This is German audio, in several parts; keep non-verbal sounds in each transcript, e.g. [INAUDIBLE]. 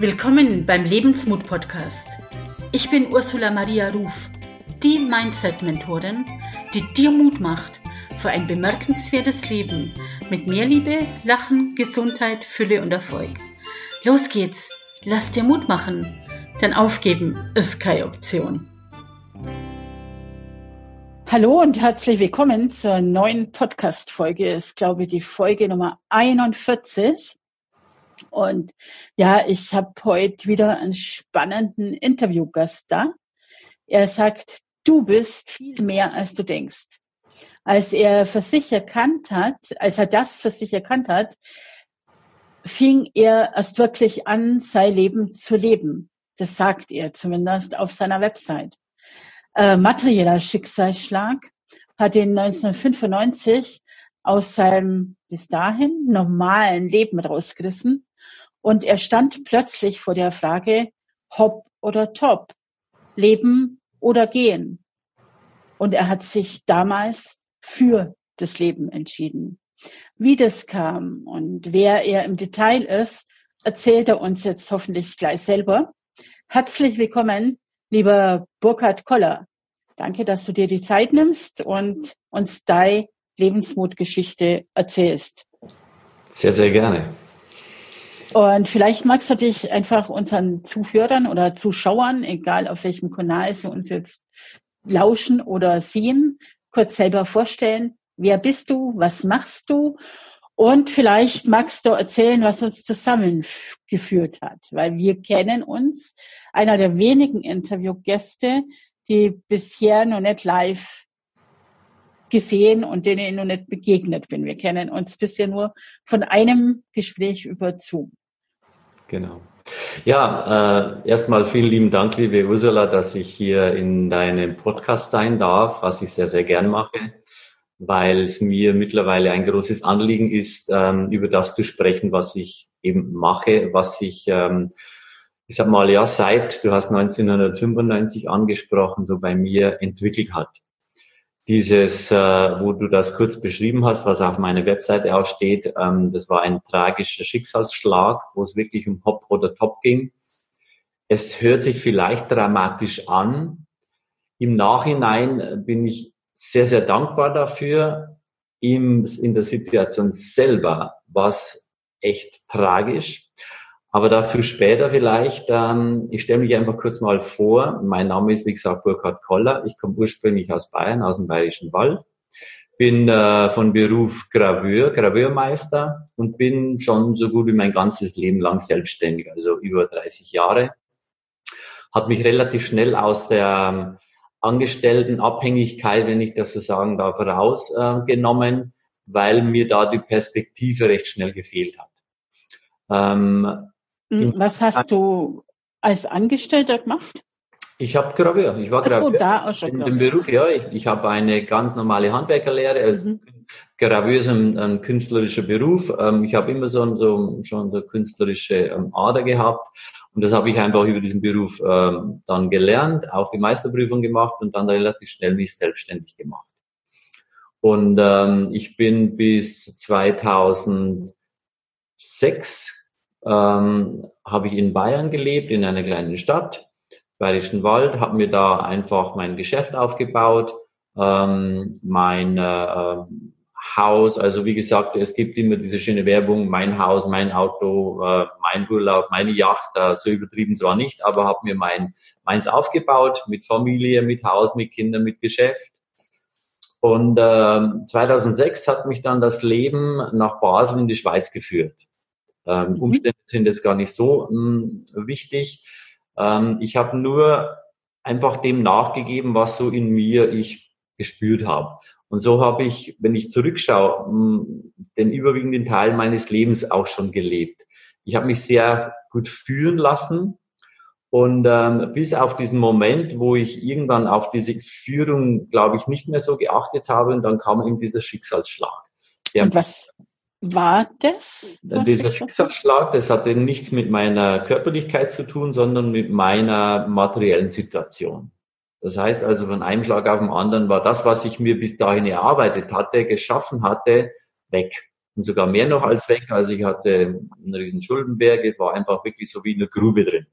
Willkommen beim Lebensmut Podcast. Ich bin Ursula Maria Ruf, die Mindset-Mentorin, die dir Mut macht für ein bemerkenswertes Leben mit mehr Liebe, Lachen, Gesundheit, Fülle und Erfolg. Los geht's, lass dir Mut machen, denn aufgeben ist keine Option. Hallo und herzlich willkommen zur neuen Podcast-Folge. Ist, glaube ich, die Folge Nummer 41. Und ja, ich habe heute wieder einen spannenden Interviewgast da. Er sagt, du bist viel mehr, als du denkst. Als er für sich erkannt hat, als er das für sich erkannt hat, fing er erst wirklich an, sein Leben zu leben. Das sagt er zumindest auf seiner Website. Äh, materieller Schicksalsschlag hat ihn 1995 aus seinem bis dahin normalen Leben rausgerissen und er stand plötzlich vor der Frage, hopp oder top, leben oder gehen. Und er hat sich damals für das Leben entschieden. Wie das kam und wer er im Detail ist, erzählt er uns jetzt hoffentlich gleich selber. Herzlich willkommen, lieber Burkhard Koller. Danke, dass du dir die Zeit nimmst und uns deine Lebensmutgeschichte erzählst. Sehr, sehr gerne. Und vielleicht magst du dich einfach unseren Zuhörern oder Zuschauern, egal auf welchem Kanal sie uns jetzt lauschen oder sehen, kurz selber vorstellen. Wer bist du? Was machst du? Und vielleicht magst du erzählen, was uns zusammengeführt hat, weil wir kennen uns. Einer der wenigen Interviewgäste, die bisher noch nicht live gesehen und denen ich noch nicht begegnet bin. Wir kennen uns bisher nur von einem Gespräch über Zoom. Genau. Ja, äh, erstmal vielen lieben Dank, liebe Ursula, dass ich hier in deinem Podcast sein darf, was ich sehr, sehr gern mache, weil es mir mittlerweile ein großes Anliegen ist, ähm, über das zu sprechen, was ich eben mache, was ich, ähm, ich sag mal, ja, seit, du hast 1995 angesprochen, so bei mir entwickelt hat dieses, äh, wo du das kurz beschrieben hast, was auf meiner Webseite auch steht, ähm, das war ein tragischer Schicksalsschlag, wo es wirklich um Hop oder Top ging. Es hört sich vielleicht dramatisch an. Im Nachhinein bin ich sehr, sehr dankbar dafür. Im, in der Situation selber war es echt tragisch. Aber dazu später vielleicht. Ähm, ich stelle mich einfach kurz mal vor. Mein Name ist, wie gesagt, Burkhard Koller. Ich komme ursprünglich aus Bayern, aus dem Bayerischen Wald. Bin äh, von Beruf Graveur, Graveurmeister und bin schon so gut wie mein ganzes Leben lang selbstständig, also über 30 Jahre. Hat mich relativ schnell aus der ähm, Angestelltenabhängigkeit, wenn ich das so sagen darf, rausgenommen, äh, weil mir da die Perspektive recht schnell gefehlt hat. Ähm, hm, was hast du als Angestellter gemacht? Ich habe Graveur. Ich war Graveur. So, da auch schon in dem Beruf, ja. Ich, ich habe eine ganz normale Handwerkerlehre. Also mhm. Graveur ist ein, ein künstlerischer Beruf. Ähm, ich habe immer so, so schon so künstlerische ähm, Ader gehabt. Und das habe ich einfach über diesen Beruf ähm, dann gelernt, auch die Meisterprüfung gemacht und dann relativ schnell mich selbstständig gemacht. Und ähm, ich bin bis 2006 ähm, habe ich in Bayern gelebt, in einer kleinen Stadt, Bayerischen Wald, habe mir da einfach mein Geschäft aufgebaut, ähm, mein äh, Haus, also wie gesagt, es gibt immer diese schöne Werbung, mein Haus, mein Auto, äh, mein Urlaub, meine Yacht, äh, so übertrieben zwar nicht, aber habe mir mein meins aufgebaut mit Familie, mit Haus, mit Kindern, mit Geschäft. Und äh, 2006 hat mich dann das Leben nach Basel in die Schweiz geführt. Ähm, mhm. Umstände sind jetzt gar nicht so ähm, wichtig. Ähm, ich habe nur einfach dem nachgegeben, was so in mir ich gespürt habe. Und so habe ich, wenn ich zurückschaue, hm, den überwiegenden Teil meines Lebens auch schon gelebt. Ich habe mich sehr gut führen lassen und ähm, bis auf diesen Moment, wo ich irgendwann auf diese Führung, glaube ich, nicht mehr so geachtet habe, und dann kam eben dieser Schicksalsschlag. und was, war das? Dieser Schicksalsschlag, das hatte nichts mit meiner Körperlichkeit zu tun, sondern mit meiner materiellen Situation. Das heißt also, von einem Schlag auf den anderen war das, was ich mir bis dahin erarbeitet hatte, geschaffen hatte, weg. und sogar mehr noch als weg. Also ich hatte einen riesen Schuldenberg, war einfach wirklich so wie eine Grube drin.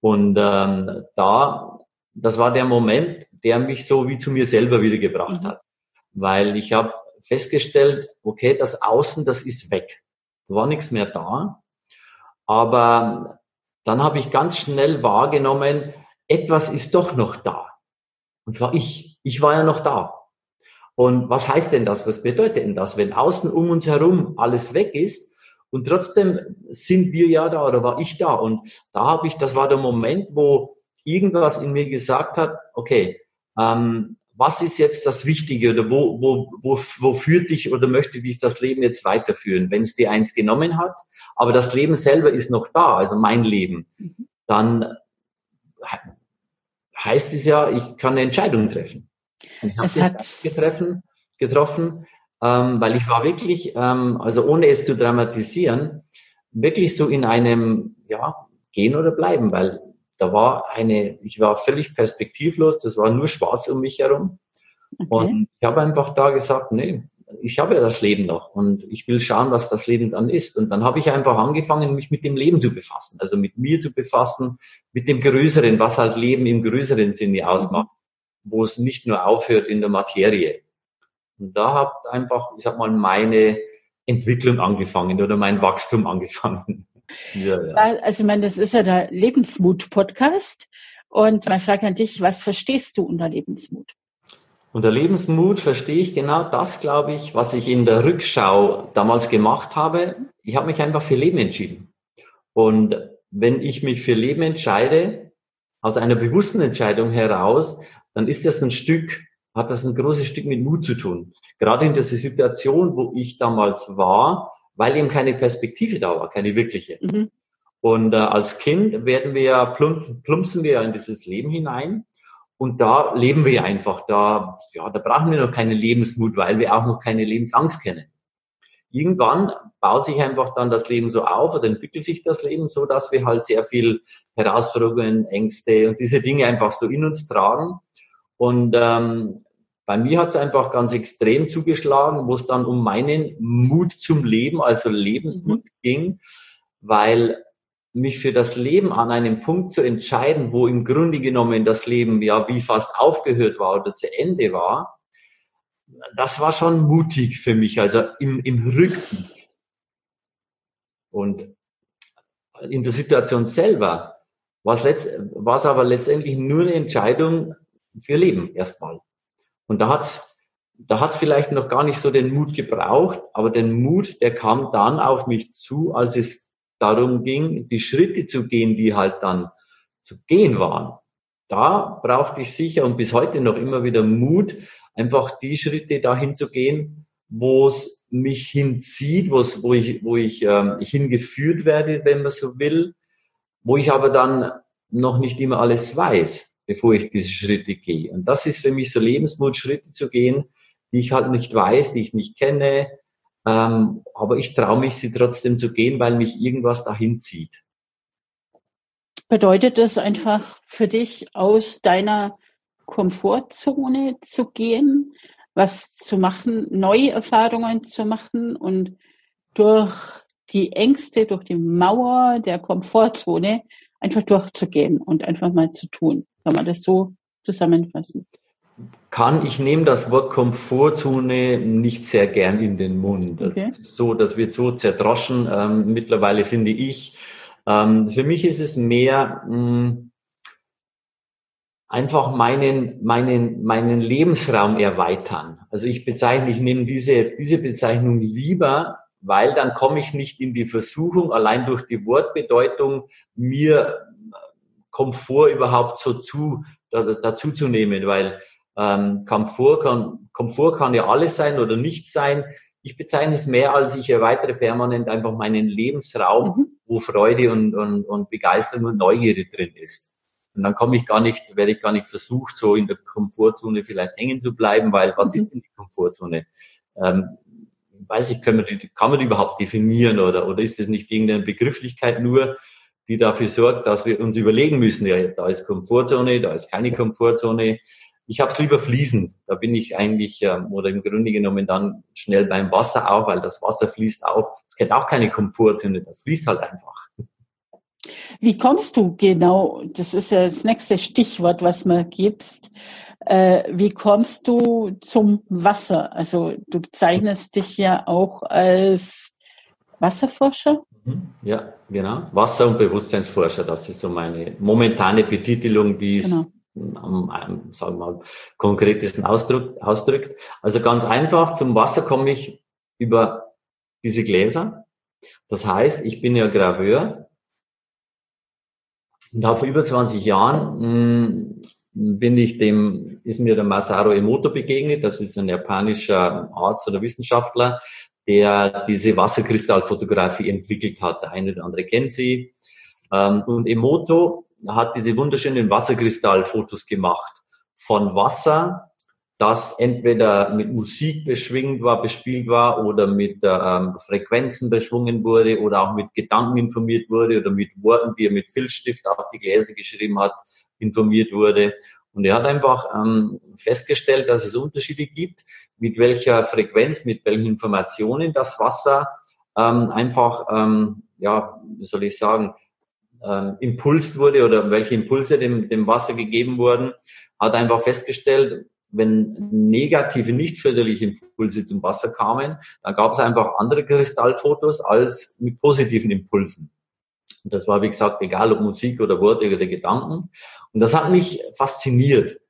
Und ähm, da, das war der Moment, der mich so wie zu mir selber wieder gebracht mhm. hat. Weil ich habe festgestellt, okay, das Außen, das ist weg. Da war nichts mehr da. Aber dann habe ich ganz schnell wahrgenommen, etwas ist doch noch da. Und zwar ich. Ich war ja noch da. Und was heißt denn das? Was bedeutet denn das? Wenn außen um uns herum alles weg ist und trotzdem sind wir ja da oder war ich da? Und da habe ich, das war der Moment, wo irgendwas in mir gesagt hat, okay, ähm, was ist jetzt das Wichtige oder wo, wo, wo, wo führt dich oder möchte dich das Leben jetzt weiterführen? Wenn es dir eins genommen hat, aber das Leben selber ist noch da, also mein Leben, mhm. dann heißt es ja, ich kann eine Entscheidung treffen. Und ich habe getroffen, getroffen ähm, weil ich war wirklich, ähm, also ohne es zu dramatisieren, wirklich so in einem, ja, gehen oder bleiben, weil da war eine, ich war völlig perspektivlos, das war nur schwarz um mich herum. Okay. Und ich habe einfach da gesagt, nee, ich habe ja das Leben noch und ich will schauen, was das Leben dann ist. Und dann habe ich einfach angefangen, mich mit dem Leben zu befassen, also mit mir zu befassen, mit dem Größeren, was halt Leben im größeren Sinne ausmacht, mhm. wo es nicht nur aufhört in der Materie. Und da hat einfach, ich sag mal, meine Entwicklung angefangen oder mein Wachstum [LAUGHS] angefangen. Ja, ja. Also ich meine, das ist ja der Lebensmut-Podcast. Und meine Frage an dich, was verstehst du unter Lebensmut? Unter Lebensmut verstehe ich genau das, glaube ich, was ich in der Rückschau damals gemacht habe. Ich habe mich einfach für Leben entschieden. Und wenn ich mich für Leben entscheide, aus einer bewussten Entscheidung heraus, dann ist das ein Stück, hat das ein großes Stück mit Mut zu tun. Gerade in dieser Situation, wo ich damals war, weil eben keine Perspektive da war, keine wirkliche. Mhm. Und äh, als Kind werden wir plump, plumpsen wir in dieses Leben hinein. Und da leben wir einfach. Da, ja, da brauchen wir noch keine Lebensmut, weil wir auch noch keine Lebensangst kennen. Irgendwann baut sich einfach dann das Leben so auf oder entwickelt sich das Leben so, dass wir halt sehr viel Herausforderungen, Ängste und diese Dinge einfach so in uns tragen. Und ähm, bei mir hat es einfach ganz extrem zugeschlagen, wo es dann um meinen Mut zum Leben, also Lebensmut mhm. ging, weil mich für das Leben an einem Punkt zu entscheiden, wo im Grunde genommen das Leben ja wie fast aufgehört war oder zu Ende war, das war schon mutig für mich, also im, im Rückblick. Und in der Situation selber war es aber letztendlich nur eine Entscheidung für Leben erstmal. Und da hat's da hat's vielleicht noch gar nicht so den Mut gebraucht, aber den Mut, der kam dann auf mich zu, als es darum ging, die Schritte zu gehen, die halt dann zu gehen waren. Da brauchte ich sicher und bis heute noch immer wieder Mut, einfach die Schritte dahin zu gehen, wo es mich hinzieht, wo es, wo ich, wo ich ähm, hingeführt werde, wenn man so will, wo ich aber dann noch nicht immer alles weiß bevor ich diese Schritte gehe. Und das ist für mich so Lebensmut, Schritte zu gehen, die ich halt nicht weiß, die ich nicht kenne, ähm, aber ich traue mich, sie trotzdem zu gehen, weil mich irgendwas dahin zieht. Bedeutet das einfach für dich, aus deiner Komfortzone zu gehen, was zu machen, neue Erfahrungen zu machen und durch die Ängste, durch die Mauer der Komfortzone einfach durchzugehen und einfach mal zu tun? Kann man das so zusammenfassen? Kann, ich nehme das Wort Komfortzone nicht sehr gern in den Mund. Okay. Das ist so, das wird so zerdroschen. Ähm, mittlerweile finde ich, ähm, für mich ist es mehr mh, hm, einfach meinen, meinen, meinen Lebensraum erweitern. Also ich bezeichne, ich nehme diese, diese Bezeichnung lieber, weil dann komme ich nicht in die Versuchung, allein durch die Wortbedeutung mir Komfort überhaupt so zu, da, dazu zu nehmen, weil ähm, Komfort, kann, Komfort kann ja alles sein oder nicht sein. Ich bezeichne es mehr als ich erweitere permanent einfach meinen Lebensraum, mhm. wo Freude und, und, und Begeisterung und Neugierde drin ist. Und dann komme ich gar nicht, werde ich gar nicht versucht, so in der Komfortzone vielleicht hängen zu bleiben, weil was mhm. ist denn die Komfortzone? Ähm, weiß ich, kann man, die, kann man die überhaupt definieren oder, oder ist das nicht irgendeine Begrifflichkeit nur? Die dafür sorgt, dass wir uns überlegen müssen, ja, da ist Komfortzone, da ist keine Komfortzone. Ich habe es lieber fließend. Da bin ich eigentlich, ähm, oder im Grunde genommen dann schnell beim Wasser auch, weil das Wasser fließt auch. Es kennt auch keine Komfortzone, das fließt halt einfach. Wie kommst du genau, das ist ja das nächste Stichwort, was man gibst, äh, wie kommst du zum Wasser? Also du bezeichnest dich ja auch als Wasserforscher? Mhm. Ja, genau. Wasser- und Bewusstseinsforscher, das ist so meine momentane Betitelung, die es genau. am, am, sagen wir mal, konkretesten Ausdruck, ausdrückt. Also ganz einfach, zum Wasser komme ich über diese Gläser. Das heißt, ich bin ja Graveur und habe vor über 20 Jahren mh, hm, bin ich dem, ist mir der Masaru Emoto begegnet. Das ist ein japanischer Arzt oder Wissenschaftler, der diese Wasserkristallfotografie entwickelt hat. Der eine oder andere kennt sie. Ähm, und Emoto hat diese wunderschönen Wasserkristallfotos gemacht von Wasser, das entweder mit Musik beschwingt war, bespielt war oder mit ähm, Frequenzen beschwungen wurde oder auch mit Gedanken informiert wurde oder mit Worten, die er mit Filzstift auf die Gläser geschrieben hat, informiert wurde. Und er hat einfach ähm, festgestellt, dass es Unterschiede gibt, mit welcher Frequenz, mit welchen Informationen das Wasser ähm, einfach, ähm, ja, wie soll ich sagen, ähm, impulst wurde oder welche Impulse dem, dem Wasser gegeben wurden, hat einfach festgestellt, wenn negative, nicht förderliche Impulse zum Wasser kamen, dann gab es einfach andere Kristallfotos als mit positiven Impulsen. Und das war, wie gesagt, egal ob Musik oder Worte oder Gedanken. Und das hat mich fasziniert.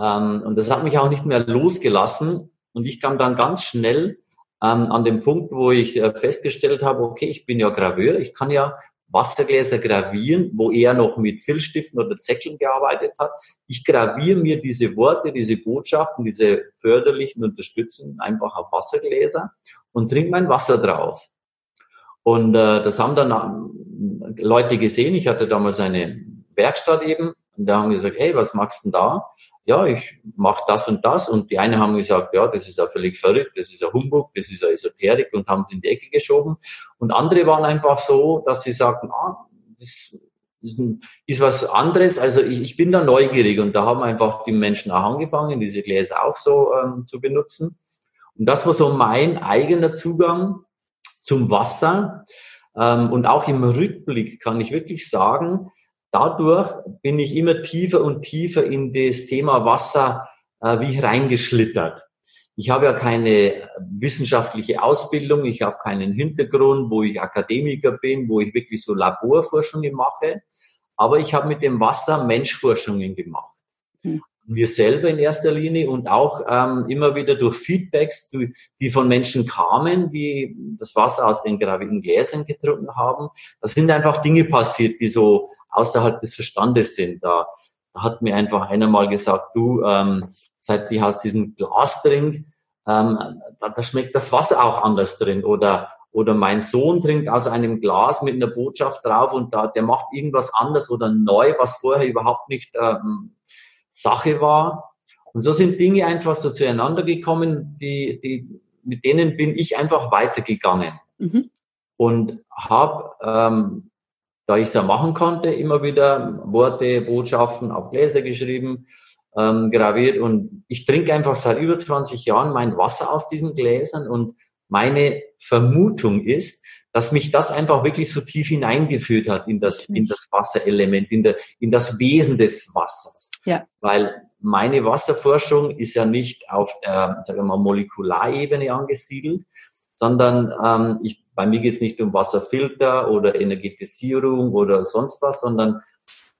Ähm, und das hat mich auch nicht mehr losgelassen. Und ich kam dann ganz schnell ähm, an den Punkt, wo ich äh, festgestellt habe, okay, ich bin ja Graveur, ich kann ja Wassergläser gravieren, wo er noch mit Filzstiften oder Zeckeln gearbeitet hat. Ich graviere mir diese Worte, diese Botschaften, diese förderlichen, unterstützenden einfach auf Wassergläser und trinke mein Wasser draus. Und äh, das haben dann ähm, Leute gesehen. Ich hatte damals eine Werkstatt eben und da haben gesagt, hey, was machst du denn da? Ja, ich mache das und das. Und die einen haben gesagt, ja, das ist ja völlig verrückt, das ist ja Humbug, das ist ja Esoterik und haben es in die Ecke geschoben. Und andere waren einfach so, dass sie sagten, ah, das ist, ist was anderes. Also ich, ich bin da neugierig und da haben einfach die Menschen auch angefangen, diese Gläser auch so ähm, zu benutzen. Und das war so mein eigener Zugang zum Wasser. Ähm, und auch im Rückblick kann ich wirklich sagen, dadurch bin ich immer tiefer und tiefer in das Thema Wasser äh, wie reingeschlittert. Ich habe ja keine wissenschaftliche Ausbildung, ich habe keinen Hintergrund, wo ich Akademiker bin, wo ich wirklich so Laborforschungen mache, aber ich habe mit dem Wasser Menschforschungen gemacht. Hm wir selber in erster Linie und auch ähm, immer wieder durch Feedbacks, die, die von Menschen kamen, die das Wasser aus den graviden Gläsern getrunken haben. Da sind einfach Dinge passiert, die so außerhalb des Verstandes sind. Da, da hat mir einfach einer mal gesagt, du, ähm, seit du hast diesen Glasdrink, ähm, da, da schmeckt das Wasser auch anders drin. Oder oder mein Sohn trinkt aus einem Glas mit einer Botschaft drauf und da, der macht irgendwas anders oder neu, was vorher überhaupt nicht ähm, Sache war. Und so sind Dinge einfach so zueinander gekommen, die, die, mit denen bin ich einfach weitergegangen. Mhm. Und habe, ähm, da ich es ja machen konnte, immer wieder Worte, Botschaften auf Gläser geschrieben, ähm, graviert. Und ich trinke einfach seit über 20 Jahren mein Wasser aus diesen Gläsern. Und meine Vermutung ist, dass mich das einfach wirklich so tief hineingeführt hat in das, in das Wasserelement, in, der, in das Wesen des Wassers. Ja. Weil meine Wasserforschung ist ja nicht auf der, sagen wir mal, Molekularebene angesiedelt, sondern ähm, ich, bei mir geht es nicht um Wasserfilter oder Energetisierung oder sonst was, sondern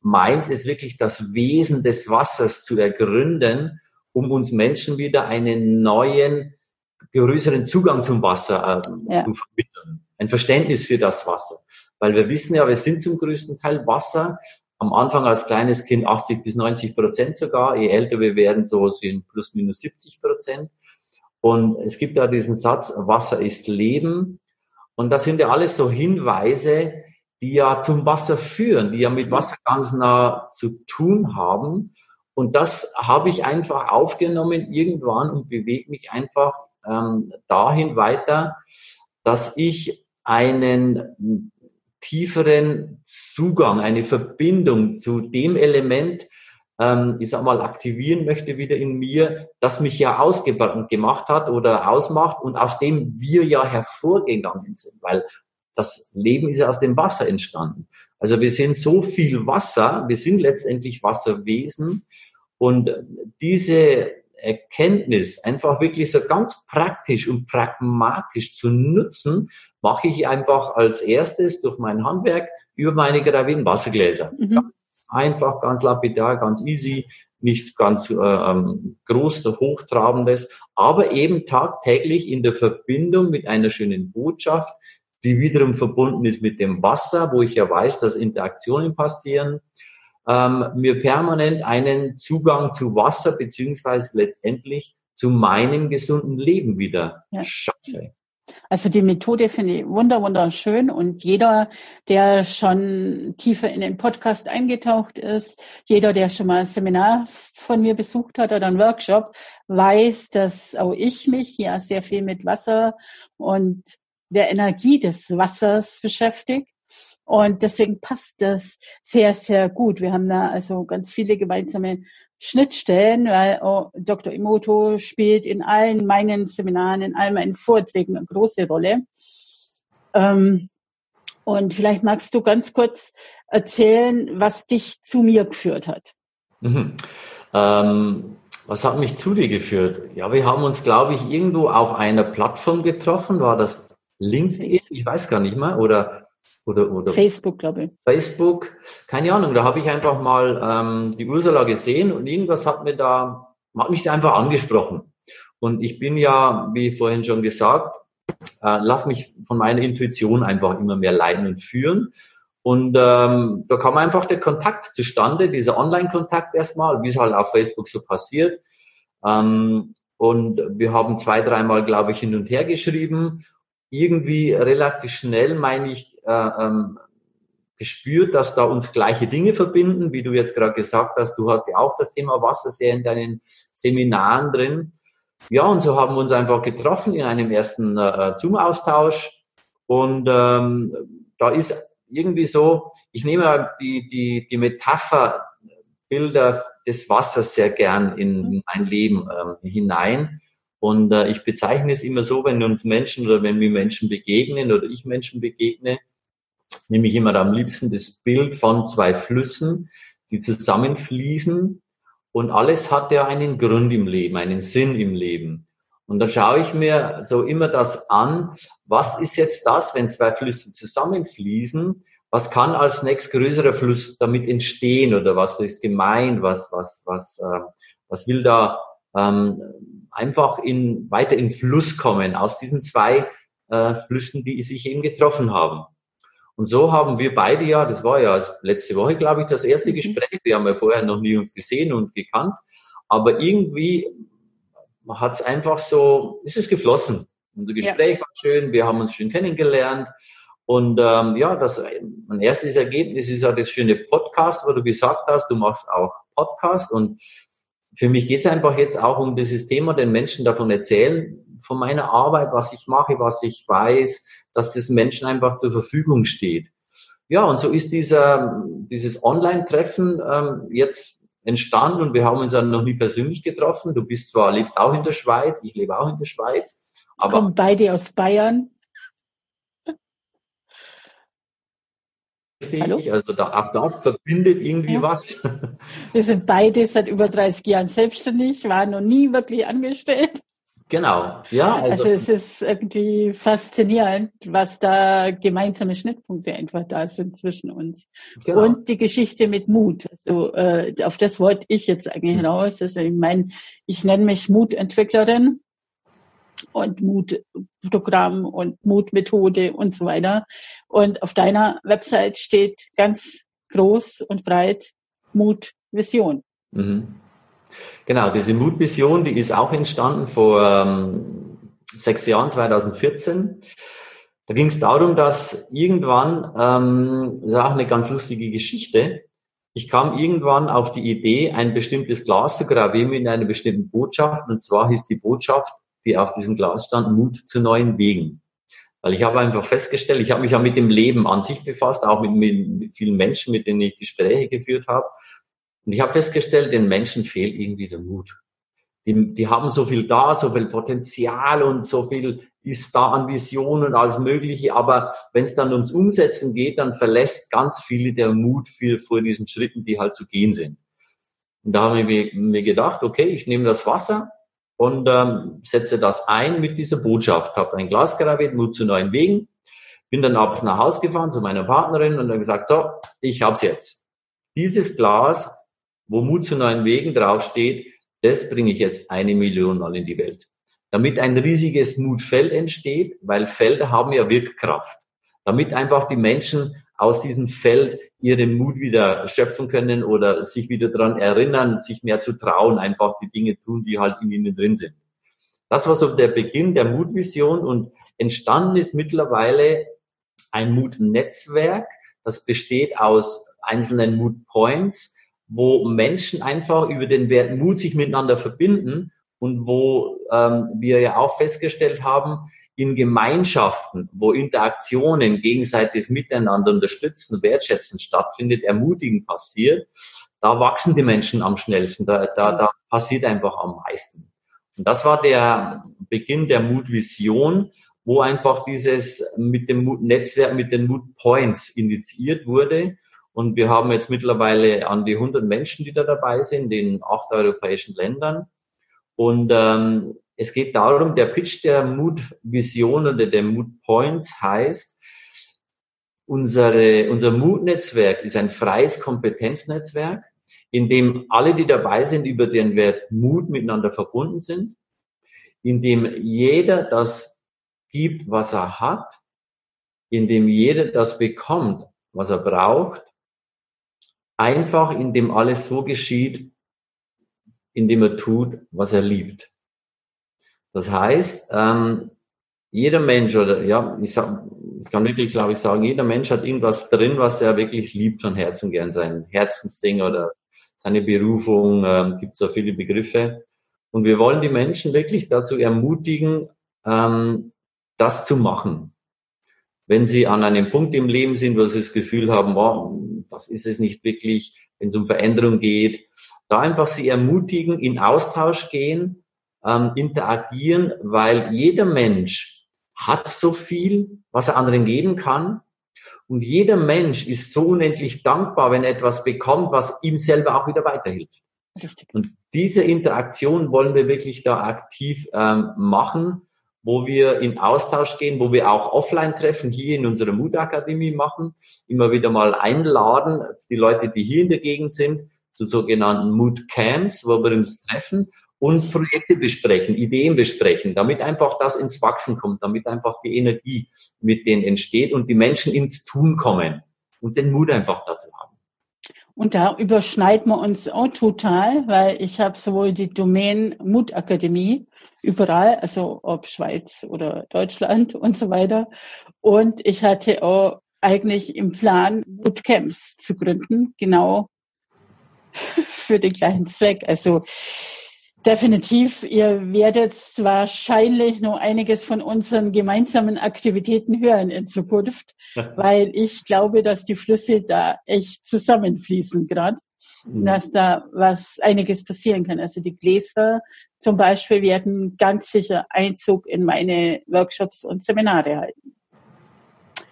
meins ist wirklich das Wesen des Wassers zu ergründen, um uns Menschen wieder einen neuen, größeren Zugang zum Wasser äh, ja. zu vermitteln ein Verständnis für das Wasser. Weil wir wissen ja, wir sind zum größten Teil Wasser. Am Anfang als kleines Kind 80 bis 90 Prozent sogar. Je älter wir werden, so sind plus minus 70 Prozent. Und es gibt ja diesen Satz, Wasser ist Leben. Und das sind ja alles so Hinweise, die ja zum Wasser führen, die ja mit Wasser ganz nah zu tun haben. Und das habe ich einfach aufgenommen irgendwann und bewege mich einfach ähm, dahin weiter, dass ich einen tieferen Zugang, eine Verbindung zu dem Element ähm, ich sag mal, aktivieren möchte wieder in mir, das mich ja ausgemacht hat oder ausmacht und aus dem wir ja hervorgegangen sind, weil das Leben ist ja aus dem Wasser entstanden. Also wir sind so viel Wasser, wir sind letztendlich Wasserwesen und diese Erkenntnis einfach wirklich so ganz praktisch und pragmatisch zu nutzen, mache ich einfach als erstes durch mein Handwerk über meine Gravin Wassergläser. Mhm. Einfach, ganz lapidar, ganz easy, nichts ganz äh, ähm, groß, hochtrabendes, aber eben tagtäglich in der Verbindung mit einer schönen Botschaft, die wiederum verbunden ist mit dem Wasser, wo ich ja weiß, dass Interaktionen passieren, ähm, mir permanent einen Zugang zu Wasser beziehungsweise letztendlich zu meinem gesunden Leben wieder ja. schaffe. Also die Methode finde ich wunder wunderschön und jeder, der schon tiefer in den Podcast eingetaucht ist, jeder, der schon mal ein Seminar von mir besucht hat oder einen Workshop, weiß, dass auch ich mich ja sehr viel mit Wasser und der Energie des Wassers beschäftigt. Und deswegen passt das sehr, sehr gut. Wir haben da also ganz viele gemeinsame Schnittstellen, weil oh, Dr. Imoto spielt in allen meinen Seminaren, in all meinen Vorträgen eine große Rolle. Ähm, und vielleicht magst du ganz kurz erzählen, was dich zu mir geführt hat. Mhm. Ähm, was hat mich zu dir geführt? Ja, wir haben uns, glaube ich, irgendwo auf einer Plattform getroffen. War das LinkedIn? Ich weiß gar nicht mehr. Oder oder, oder Facebook, glaube ich. Facebook, keine Ahnung, da habe ich einfach mal ähm, die Ursula gesehen und irgendwas hat mir da, hat mich da einfach angesprochen. Und ich bin ja, wie vorhin schon gesagt, äh, lass mich von meiner Intuition einfach immer mehr leiten und führen. Und ähm, da kam einfach der Kontakt zustande, dieser Online-Kontakt erstmal, wie es halt auf Facebook so passiert. Ähm, und wir haben zwei, dreimal, glaube ich, hin und her geschrieben. Irgendwie relativ schnell, meine ich, ähm, gespürt, dass da uns gleiche Dinge verbinden, wie du jetzt gerade gesagt hast. Du hast ja auch das Thema Wasser sehr in deinen Seminaren drin. Ja, und so haben wir uns einfach getroffen in einem ersten äh, Zoom-Austausch. Und ähm, da ist irgendwie so, ich nehme die, die, die Metapher, Bilder des Wassers sehr gern in, in mein Leben ähm, hinein. Und äh, ich bezeichne es immer so, wenn uns Menschen oder wenn wir Menschen begegnen oder ich Menschen begegne, nämlich immer am liebsten das Bild von zwei Flüssen, die zusammenfließen und alles hat ja einen Grund im Leben, einen Sinn im Leben. Und da schaue ich mir so immer das an, was ist jetzt das, wenn zwei Flüsse zusammenfließen? Was kann als nächstgrößerer Fluss damit entstehen oder was ist gemeint? Was, was, was, äh, was will da ähm, einfach in, weiter in Fluss kommen aus diesen zwei äh, Flüssen, die sich eben getroffen haben? Und so haben wir beide ja, das war ja letzte Woche, glaube ich, das erste mhm. Gespräch. Wir haben ja vorher noch nie uns gesehen und gekannt. Aber irgendwie hat es einfach so, ist es geflossen. Unser Gespräch ja. war schön, wir haben uns schön kennengelernt. Und ähm, ja, das mein erstes Ergebnis ist ja das schöne Podcast, wo du gesagt hast, du machst auch Podcast. Und für mich geht es einfach jetzt auch um dieses Thema, den Menschen davon erzählen, von meiner Arbeit, was ich mache, was ich weiß, dass das Menschen einfach zur Verfügung steht. Ja, und so ist dieser, dieses Online-Treffen ähm, jetzt entstanden und wir haben uns dann noch nie persönlich getroffen. Du bist zwar, lebst auch in der Schweiz, ich lebe auch in der Schweiz. Aber Kommen beide aus Bayern. Hallo? Also da, auch das verbindet irgendwie ja. was. Wir sind beide seit über 30 Jahren selbstständig, waren noch nie wirklich angestellt. Genau, ja. Also, also es ist irgendwie faszinierend, was da gemeinsame Schnittpunkte einfach da sind zwischen uns. Genau. Und die Geschichte mit Mut. Also äh, auf das wollte ich jetzt eigentlich hm. hinaus. Also ich meine, ich nenne mich Mutentwicklerin und Mutprogramm und Mutmethode und so weiter. Und auf deiner Website steht ganz groß und breit Mutvision. Mhm. Genau, diese Mutmission, die ist auch entstanden vor ähm, sechs Jahren, 2014. Da ging es darum, dass irgendwann, ähm, das ist auch eine ganz lustige Geschichte, ich kam irgendwann auf die Idee, ein bestimmtes Glas zu gravieren mit einer bestimmten Botschaft. Und zwar hieß die Botschaft, die auf diesem Glas stand, Mut zu neuen Wegen. Weil ich habe einfach festgestellt, ich habe mich ja mit dem Leben an sich befasst, auch mit, mit vielen Menschen, mit denen ich Gespräche geführt habe. Und ich habe festgestellt, den Menschen fehlt irgendwie der Mut. Die, die haben so viel da, so viel Potenzial und so viel ist da an Visionen und alles Mögliche. Aber wenn es dann ums Umsetzen geht, dann verlässt ganz viele der Mut für, vor diesen Schritten, die halt zu gehen sind. Und da haben wir mir gedacht, okay, ich nehme das Wasser und ähm, setze das ein mit dieser Botschaft. Habe ein Glas graviert, Mut zu neuen Wegen. Bin dann abends nach Hause gefahren zu meiner Partnerin und dann gesagt, so, ich hab's jetzt. Dieses Glas, wo Mut zu neuen Wegen draufsteht, das bringe ich jetzt eine Million Mal in die Welt. Damit ein riesiges Mutfeld entsteht, weil Felder haben ja Wirkkraft. Damit einfach die Menschen aus diesem Feld ihren Mut wieder schöpfen können oder sich wieder dran erinnern, sich mehr zu trauen, einfach die Dinge tun, die halt in ihnen drin sind. Das war so der Beginn der Mutvision und entstanden ist mittlerweile ein Mutnetzwerk, das besteht aus einzelnen Moodpoints, wo Menschen einfach über den Wert Mut sich miteinander verbinden und wo ähm, wir ja auch festgestellt haben, in Gemeinschaften, wo Interaktionen, gegenseitiges Miteinander unterstützen, wertschätzen stattfindet, ermutigen passiert, da wachsen die Menschen am schnellsten, da, da, da passiert einfach am meisten. Und das war der Beginn der Mutvision, wo einfach dieses mit dem Mut-Netzwerk, mit den Mood Points initiiert wurde und wir haben jetzt mittlerweile an die 100 Menschen, die da dabei sind, in acht europäischen Ländern. Und ähm, es geht darum, der Pitch der Mood-Vision oder der Mood Points heißt, unsere, unser Mood-Netzwerk ist ein freies Kompetenznetzwerk, in dem alle, die dabei sind, über den Wert Mut miteinander verbunden sind, in dem jeder das gibt, was er hat, in dem jeder das bekommt, was er braucht einfach, indem alles so geschieht, indem er tut, was er liebt. Das heißt, ähm, jeder Mensch oder ja, ich, sag, ich kann wirklich, glaube ich, sagen, jeder Mensch hat irgendwas drin, was er wirklich liebt von Herzen gern, sein Herzensding oder seine Berufung, ähm, gibt so viele Begriffe. Und wir wollen die Menschen wirklich dazu ermutigen, ähm, das zu machen wenn Sie an einem Punkt im Leben sind, wo Sie das Gefühl haben, wow, das ist es nicht wirklich, wenn es um Veränderung geht, da einfach Sie ermutigen, in Austausch gehen, ähm, interagieren, weil jeder Mensch hat so viel, was er anderen geben kann. Und jeder Mensch ist so unendlich dankbar, wenn er etwas bekommt, was ihm selber auch wieder weiterhilft. Richtig. Und diese Interaktion wollen wir wirklich da aktiv ähm, machen wo wir in Austausch gehen, wo wir auch Offline-Treffen hier in unserer Mutakademie machen, immer wieder mal einladen, die Leute, die hier in der Gegend sind, zu sogenannten Mood Camps, wo wir uns treffen und Projekte besprechen, Ideen besprechen, damit einfach das ins Wachsen kommt, damit einfach die Energie mit denen entsteht und die Menschen ins Tun kommen und den Mut einfach dazu haben. Und da überschneiden wir uns auch total, weil ich habe sowohl die Domain Mutakademie überall, also ob Schweiz oder Deutschland und so weiter. Und ich hatte auch eigentlich im Plan, Bootcamps zu gründen, genau [LAUGHS] für den gleichen Zweck. Also Definitiv. Ihr werdet wahrscheinlich noch einiges von unseren gemeinsamen Aktivitäten hören in Zukunft, [LAUGHS] weil ich glaube, dass die Flüsse da echt zusammenfließen gerade. Mhm. Dass da was einiges passieren kann. Also die Gläser zum Beispiel werden ganz sicher Einzug in meine Workshops und Seminare halten.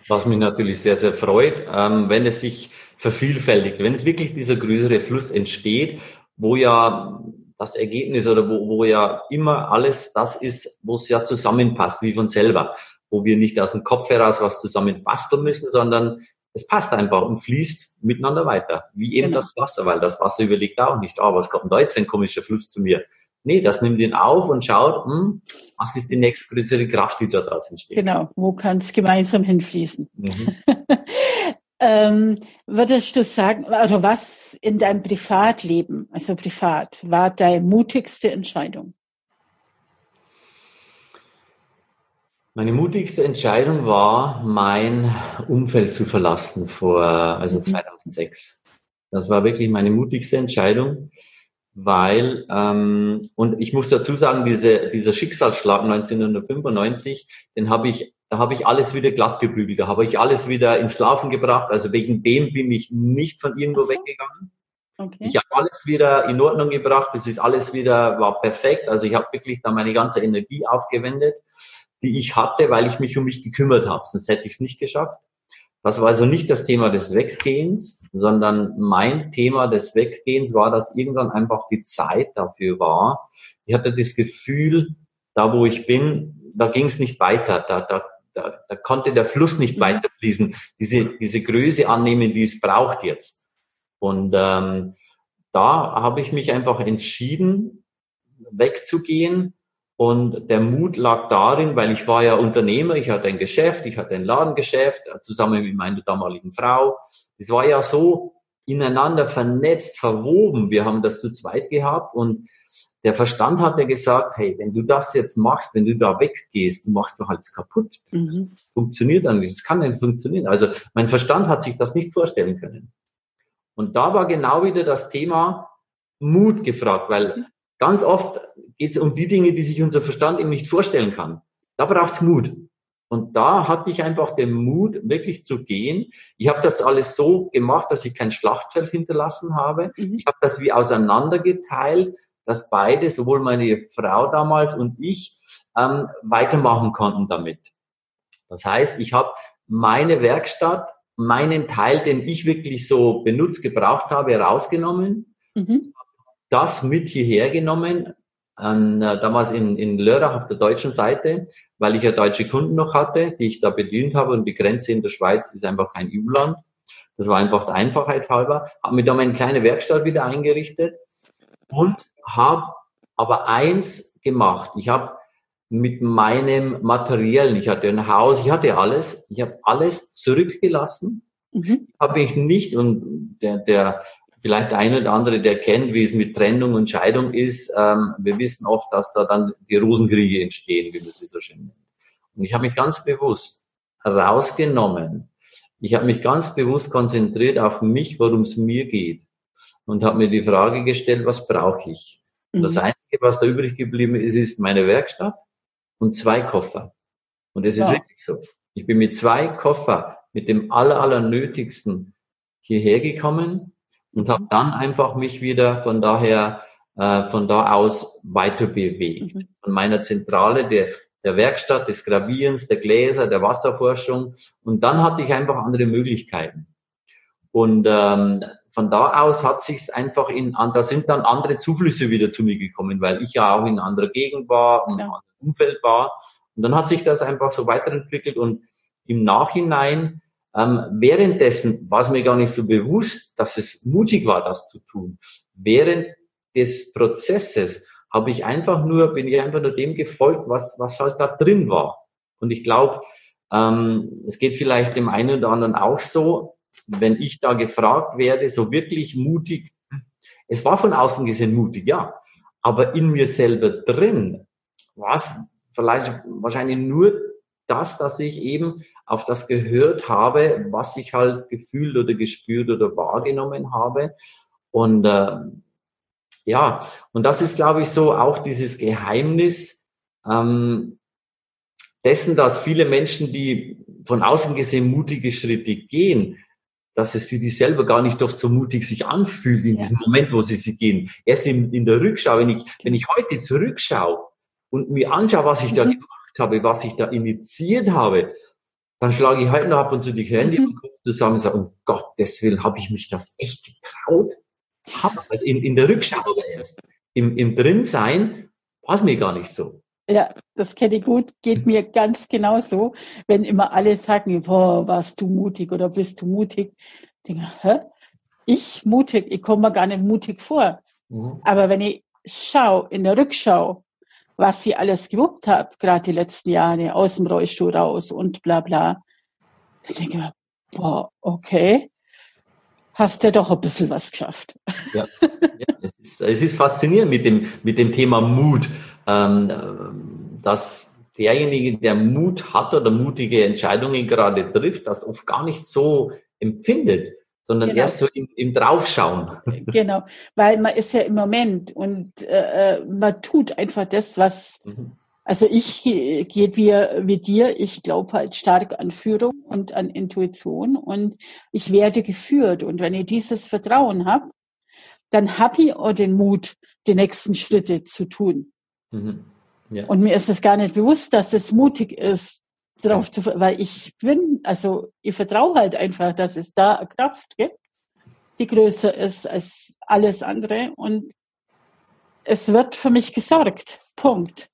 Was mich natürlich sehr, sehr freut, ähm, wenn es sich vervielfältigt, wenn es wirklich dieser größere Fluss entsteht, wo ja das Ergebnis oder wo, wo ja immer alles das ist, wo es ja zusammenpasst, wie von selber, wo wir nicht aus dem Kopf heraus was zusammen basteln müssen, sondern es passt einfach und fließt miteinander weiter, wie eben genau. das Wasser, weil das Wasser überlegt auch nicht, ah, was kommt denn da jetzt für ein komischer Fluss zu mir? Nee, das nimmt ihn auf und schaut, hm, was ist die nächstgrößere Kraft, die dort entsteht. Genau, wo kann es gemeinsam hinfließen? Mhm. [LAUGHS] Ähm, würdest du sagen, also was in deinem Privatleben, also privat, war deine mutigste Entscheidung? Meine mutigste Entscheidung war, mein Umfeld zu verlassen vor, also 2006. Mhm. Das war wirklich meine mutigste Entscheidung, weil, ähm, und ich muss dazu sagen, diese, dieser Schicksalsschlag 1995, den habe ich da habe ich alles wieder glatt gebügelt, da habe ich alles wieder ins Laufen gebracht. Also wegen dem bin ich nicht von irgendwo weggegangen. Okay. Ich habe alles wieder in Ordnung gebracht, es ist alles wieder, war perfekt. Also ich habe wirklich da meine ganze Energie aufgewendet, die ich hatte, weil ich mich um mich gekümmert habe. Sonst hätte ich es nicht geschafft. Das war also nicht das Thema des Weggehens, sondern mein Thema des Weggehens war, dass irgendwann einfach die Zeit dafür war. Ich hatte das Gefühl, da wo ich bin, da ging es nicht weiter. Da, da, da, da konnte der Fluss nicht mhm. weiterfließen, diese, diese Größe annehmen, die es braucht jetzt. Und ähm, da habe ich mich einfach entschieden, wegzugehen. Und der Mut lag darin, weil ich war ja Unternehmer, ich hatte ein Geschäft, ich hatte ein Ladengeschäft, zusammen mit meiner damaligen Frau. Es war ja so ineinander vernetzt, verwoben. Wir haben das zu zweit gehabt und der Verstand hat ja gesagt, hey, wenn du das jetzt machst, wenn du da weggehst, du machst doch alles kaputt. Das mhm. funktioniert dann nicht. Das kann nicht funktionieren. Also mein Verstand hat sich das nicht vorstellen können. Und da war genau wieder das Thema Mut gefragt, weil ganz oft geht es um die Dinge, die sich unser Verstand eben nicht vorstellen kann. Da braucht es Mut. Und da hatte ich einfach den Mut, wirklich zu gehen. Ich habe das alles so gemacht, dass ich kein Schlachtfeld hinterlassen habe. Mhm. Ich habe das wie auseinandergeteilt, dass beide, sowohl meine Frau damals und ich, ähm, weitermachen konnten damit. Das heißt, ich habe meine Werkstatt meinen Teil, den ich wirklich so benutzt, gebraucht habe, rausgenommen, mhm. das mit hierher genommen, an, äh, damals in, in Lörrach auf der deutschen Seite, weil ich ja deutsche Kunden noch hatte, die ich da bedient habe und die Grenze in der Schweiz ist einfach kein EU-Land. Das war einfach der Einfachheit halber. Habe mir da meine kleine Werkstatt wieder eingerichtet und habe aber eins gemacht. Ich habe mit meinem Materiellen. Ich hatte ein Haus, ich hatte alles. Ich habe alles zurückgelassen. Mhm. Habe ich nicht, und der, der vielleicht der eine oder andere, der kennt, wie es mit Trennung und Scheidung ist, ähm, wir wissen oft, dass da dann die Rosenkriege entstehen, wie man sie so schön nennt. Und ich habe mich ganz bewusst rausgenommen. Ich habe mich ganz bewusst konzentriert auf mich, worum es mir geht. Und habe mir die Frage gestellt, was brauche ich? Mhm. Das Einzige, was da übrig geblieben ist, ist meine Werkstatt und zwei Koffer. Und es ist ja. wirklich so. Ich bin mit zwei Koffer, mit dem aller, aller Nötigsten hierher gekommen und habe dann einfach mich wieder von daher, äh, von da aus weiter bewegt. Mhm. Von meiner Zentrale der, der Werkstatt, des Gravierens, der Gläser, der Wasserforschung. Und dann hatte ich einfach andere Möglichkeiten. Und ähm, von da aus hat sich's einfach in, da sind dann andere Zuflüsse wieder zu mir gekommen, weil ich ja auch in einer anderen Gegend war und ja. Umfeld war. Und dann hat sich das einfach so weiterentwickelt und im Nachhinein, ähm, währenddessen war es mir gar nicht so bewusst, dass es mutig war, das zu tun. Während des Prozesses habe ich einfach nur, bin ich einfach nur dem gefolgt, was, was halt da drin war. Und ich glaube, ähm, es geht vielleicht dem einen oder anderen auch so, wenn ich da gefragt werde, so wirklich mutig, es war von außen gesehen mutig, ja, aber in mir selber drin was vielleicht wahrscheinlich nur das, dass ich eben auf das gehört habe, was ich halt gefühlt oder gespürt oder wahrgenommen habe. Und äh, ja, und das ist, glaube ich, so auch dieses Geheimnis ähm, dessen, dass viele Menschen, die von außen gesehen mutige Schritte gehen, dass es für die selber gar nicht oft so mutig sich anfühlt in ja. diesem Moment, wo sie sie gehen. Erst in, in der Rückschau, wenn ich, wenn ich heute zurückschaue, und mir anschaue, was ich da mhm. gemacht habe, was ich da initiiert habe, dann schlage ich halt noch ab und zu die Hände mhm. zusammen und sage, um Gottes Willen, habe ich mich das echt getraut? Also in, in der Rückschau aber erst. Im, im Drinsein war es mir gar nicht so. Ja, das kenne ich gut, geht mir ganz genauso. Wenn immer alle sagen, boah, warst du mutig oder bist du mutig? Ich denke, hä? Ich mutig, ich komme mir gar nicht mutig vor. Mhm. Aber wenn ich schaue, in der Rückschau, was sie alles gewuppt hat, gerade die letzten Jahre, aus dem Rollstuhl raus und bla bla. Da denke ich, boah, okay, hast ja doch ein bisschen was geschafft. Ja, [LAUGHS] ja es, ist, es ist faszinierend mit dem, mit dem Thema Mut, ähm, dass derjenige, der Mut hat oder mutige Entscheidungen gerade trifft, das oft gar nicht so empfindet sondern genau. erst so im, im Draufschauen. [LAUGHS] Genau, weil man ist ja im Moment und äh, äh, man tut einfach das, was, mhm. also ich geht wie, wie dir, ich glaube halt stark an Führung und an Intuition und ich werde geführt und wenn ich dieses Vertrauen habe dann habe ich auch den Mut, die nächsten Schritte zu tun. Mhm. Ja. Und mir ist es gar nicht bewusst, dass es mutig ist, drauf zu, weil ich bin, also ich vertraue halt einfach, dass es da eine Kraft gibt, die größer ist als alles andere und es wird für mich gesorgt. Punkt.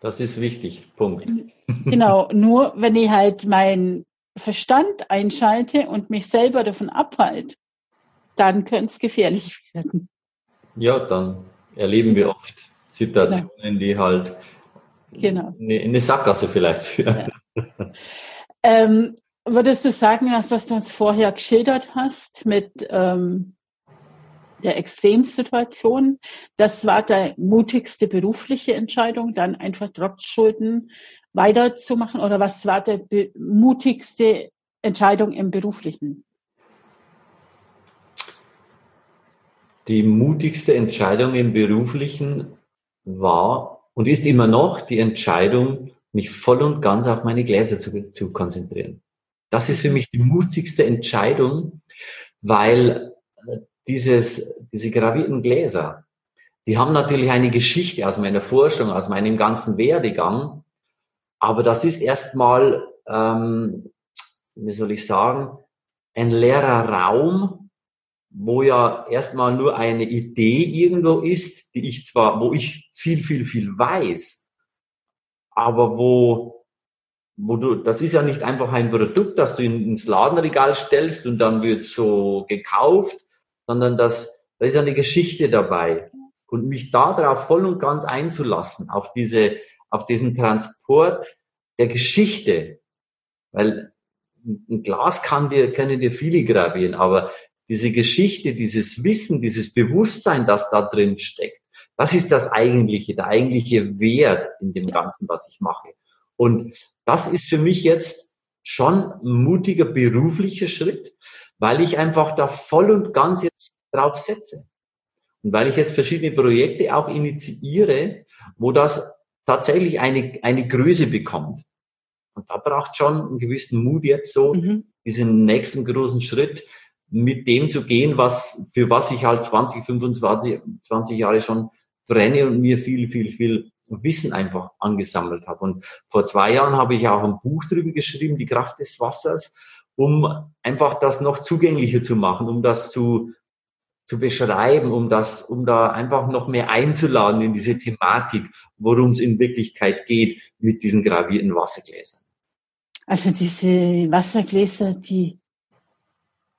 Das ist wichtig. Punkt. Genau. [LAUGHS] Nur wenn ich halt meinen Verstand einschalte und mich selber davon abhalte, dann könnte es gefährlich [LAUGHS] werden. Ja, dann erleben wir oft Situationen, genau. die halt genau. in eine Sackgasse vielleicht führen. Ja. ähm, würdest du sagen, dass was du uns vorher geschildert hast mit ähm, der Extremsituation, das war der mutigste berufliche Entscheidung, dann einfach trotz Schulden weiterzumachen? Oder was war der mutigste Entscheidung im beruflichen? Die mutigste Entscheidung im beruflichen war und ist immer noch die Entscheidung, mich voll und ganz auf meine Gläser zu, zu konzentrieren. Das ist für mich die mutigste Entscheidung, weil dieses, diese gravierten Gläser, die haben natürlich eine Geschichte aus meiner Forschung, aus meinem ganzen Werdegang. Aber das ist erstmal, ähm, wie soll ich sagen, ein leerer Raum, wo ja erstmal nur eine Idee irgendwo ist, die ich zwar, wo ich viel, viel, viel weiß, aber wo, wo du, das ist ja nicht einfach ein Produkt, das du ins Ladenregal stellst und dann wird so gekauft, sondern das, da ist eine Geschichte dabei. Und mich darauf voll und ganz einzulassen, auf diese, auf diesen Transport der Geschichte. Weil ein Glas kann dir, können dir viele gravieren, aber diese Geschichte, dieses Wissen, dieses Bewusstsein, das da drin steckt, das ist das eigentliche, der eigentliche Wert in dem Ganzen, was ich mache. Und das ist für mich jetzt schon ein mutiger beruflicher Schritt, weil ich einfach da voll und ganz jetzt drauf setze. Und weil ich jetzt verschiedene Projekte auch initiiere, wo das tatsächlich eine, eine Größe bekommt. Und da braucht schon einen gewissen Mut jetzt so, mhm. diesen nächsten großen Schritt mit dem zu gehen, was, für was ich halt 20, 25, 20 Jahre schon brenne und mir viel, viel, viel Wissen einfach angesammelt habe. Und vor zwei Jahren habe ich auch ein Buch darüber geschrieben, die Kraft des Wassers, um einfach das noch zugänglicher zu machen, um das zu, zu beschreiben, um das, um da einfach noch mehr einzuladen in diese Thematik, worum es in Wirklichkeit geht mit diesen gravierten Wassergläsern. Also diese Wassergläser, die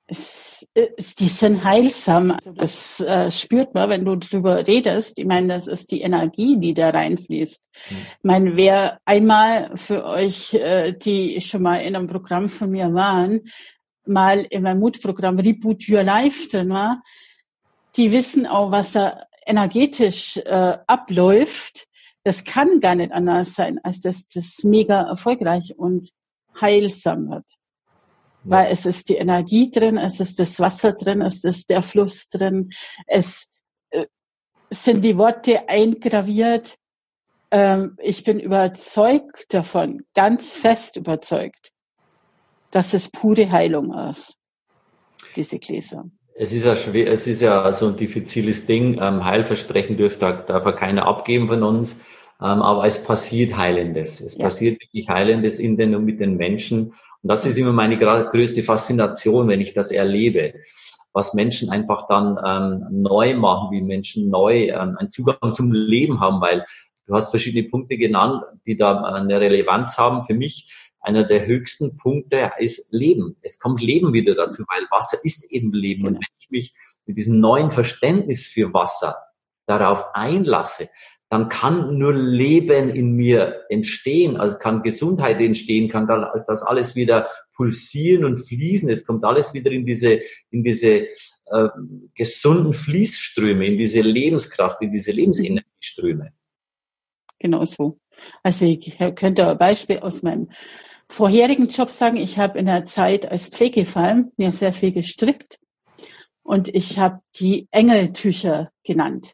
es, es, die sind heilsam. Also das äh, spürt man, wenn du drüber redest. Ich meine, das ist die Energie, die da reinfließt. Mhm. Ich meine, wer einmal für euch, äh, die schon mal in einem Programm von mir waren, mal in meinem Mutprogramm Reboot Your Life drin war, die wissen auch, was da energetisch äh, abläuft. Das kann gar nicht anders sein, als dass das mega erfolgreich und heilsam wird weil es ist die Energie drin, es ist das Wasser drin, es ist der Fluss drin, es äh, sind die Worte eingraviert. Ähm, ich bin überzeugt davon, ganz fest überzeugt, dass es pure Heilung ist, diese Gläser. Es ist ja schwer, es ist ja so ein diffiziles Ding. Ähm, Heilversprechen dürfte, darf er keiner abgeben von uns. Ähm, aber es passiert Heilendes. Es ja. passiert wirklich Heilendes in den und mit den Menschen. Und das ist immer meine größte Faszination, wenn ich das erlebe, was Menschen einfach dann ähm, neu machen, wie Menschen neu ähm, einen Zugang zum Leben haben, weil du hast verschiedene Punkte genannt, die da eine Relevanz haben. Für mich einer der höchsten Punkte ist Leben. Es kommt Leben wieder dazu, weil Wasser ist eben Leben. Und wenn ich mich mit diesem neuen Verständnis für Wasser darauf einlasse, dann kann nur Leben in mir entstehen, also kann Gesundheit entstehen, kann das alles wieder pulsieren und fließen. Es kommt alles wieder in diese, in diese äh, gesunden Fließströme, in diese Lebenskraft, in diese Lebensenergieströme. Genau so. Also ich könnte ein Beispiel aus meinem vorherigen Job sagen. Ich habe in der Zeit als Pflegefall ja sehr viel gestrickt und ich habe die Engeltücher genannt.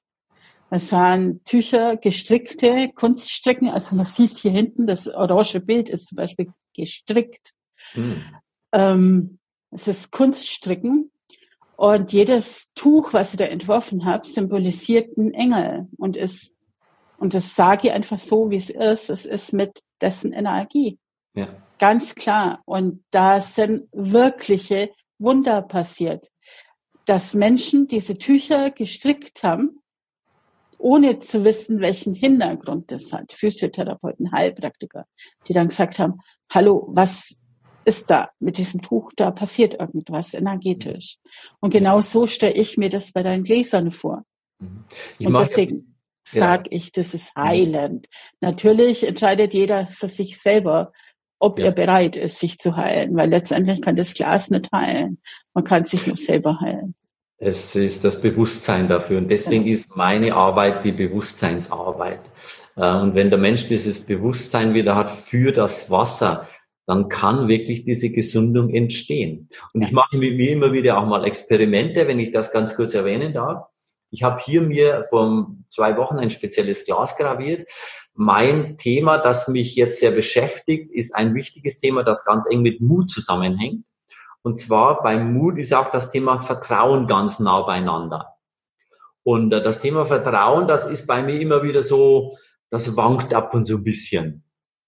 Es waren Tücher, gestrickte Kunststricken. Also man sieht hier hinten, das orange Bild ist zum Beispiel gestrickt. Hm. Ähm, es ist Kunststricken. Und jedes Tuch, was ich da entworfen habe, symbolisiert einen Engel und ist, und das sage ich einfach so, wie es ist, es ist mit dessen Energie. Ja. Ganz klar. Und da sind wirkliche Wunder passiert, dass Menschen diese Tücher gestrickt haben, ohne zu wissen, welchen Hintergrund das hat. Physiotherapeuten, Heilpraktiker, die dann gesagt haben, hallo, was ist da mit diesem Tuch? Da passiert irgendwas energetisch. Und genau so stelle ich mir das bei deinen Gläsern vor. Mhm. Ich und deswegen ja. sage ich, das ist heilend. Natürlich entscheidet jeder für sich selber, ob ja. er bereit ist, sich zu heilen, weil letztendlich kann das Glas nicht heilen. Man kann sich nur selber heilen. Es ist das Bewusstsein dafür. Und deswegen ja. ist meine Arbeit die Bewusstseinsarbeit. Äh, und wenn der Mensch dieses Bewusstsein wieder hat für das Wasser, dann kann wirklich diese Gesundung entstehen. Und ich mache mit mir immer wieder auch mal Experimente, wenn ich das ganz kurz erwähnen darf. Ich habe hier mir vor zwei Wochen ein spezielles Glas graviert. Mein Thema, das mich jetzt sehr beschäftigt, ist ein wichtiges Thema, das ganz eng mit Mut zusammenhängt. Und zwar beim Mut ist auch das Thema Vertrauen ganz nah beieinander. Und äh, das Thema Vertrauen, das ist bei mir immer wieder so, das wankt ab und so ein bisschen.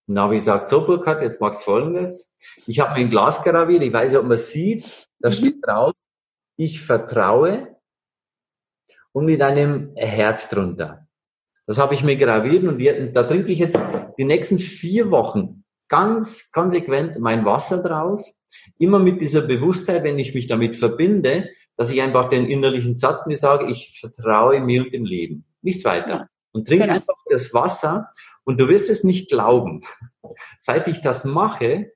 Und da habe ich gesagt, so Burkhard, jetzt magst du Folgendes. Ich habe mir ein Glas graviert, ich weiß nicht, ob man sieht, da mhm. steht drauf, ich vertraue und mit einem Herz drunter. Das habe ich mir graviert und wir, da trinke ich jetzt die nächsten vier Wochen ganz konsequent mein Wasser draus Immer mit dieser Bewusstheit, wenn ich mich damit verbinde, dass ich einfach den innerlichen Satz mir sage, ich vertraue mir und dem Leben. Nichts weiter. Und trinke genau. einfach das Wasser und du wirst es nicht glauben. [LAUGHS] Seit ich das mache,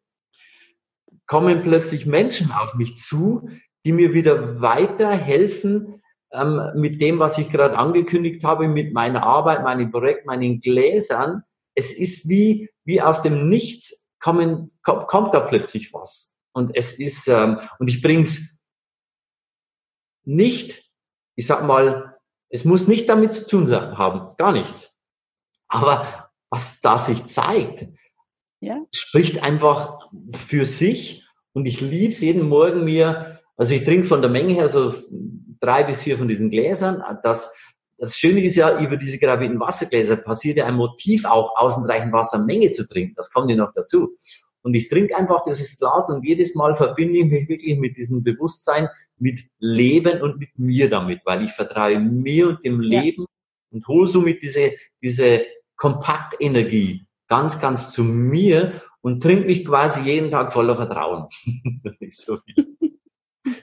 kommen plötzlich Menschen auf mich zu, die mir wieder weiterhelfen ähm, mit dem, was ich gerade angekündigt habe, mit meiner Arbeit, meinem Projekt, meinen Gläsern. Es ist wie, wie aus dem Nichts kommen, kommt, kommt da plötzlich was. Und es ist, ähm, und ich bring's nicht, ich sag mal, es muss nicht damit zu tun haben, gar nichts. Aber was da sich zeigt, ja. spricht einfach für sich. Und ich liebe es jeden Morgen mir, also ich trinke von der Menge her so drei bis vier von diesen Gläsern. Das, das Schöne ist ja, über diese gravierten Wassergläser passiert ja ein Motiv auch, ausreichend Wassermenge zu trinken. Das kommt ja noch dazu. Und ich trinke einfach dieses Glas und jedes Mal verbinde ich mich wirklich mit diesem Bewusstsein, mit Leben und mit mir damit, weil ich vertraue mir und dem ja. Leben und hole somit diese, diese Kompaktenergie ganz, ganz zu mir und trinke mich quasi jeden Tag voller Vertrauen. [LAUGHS] so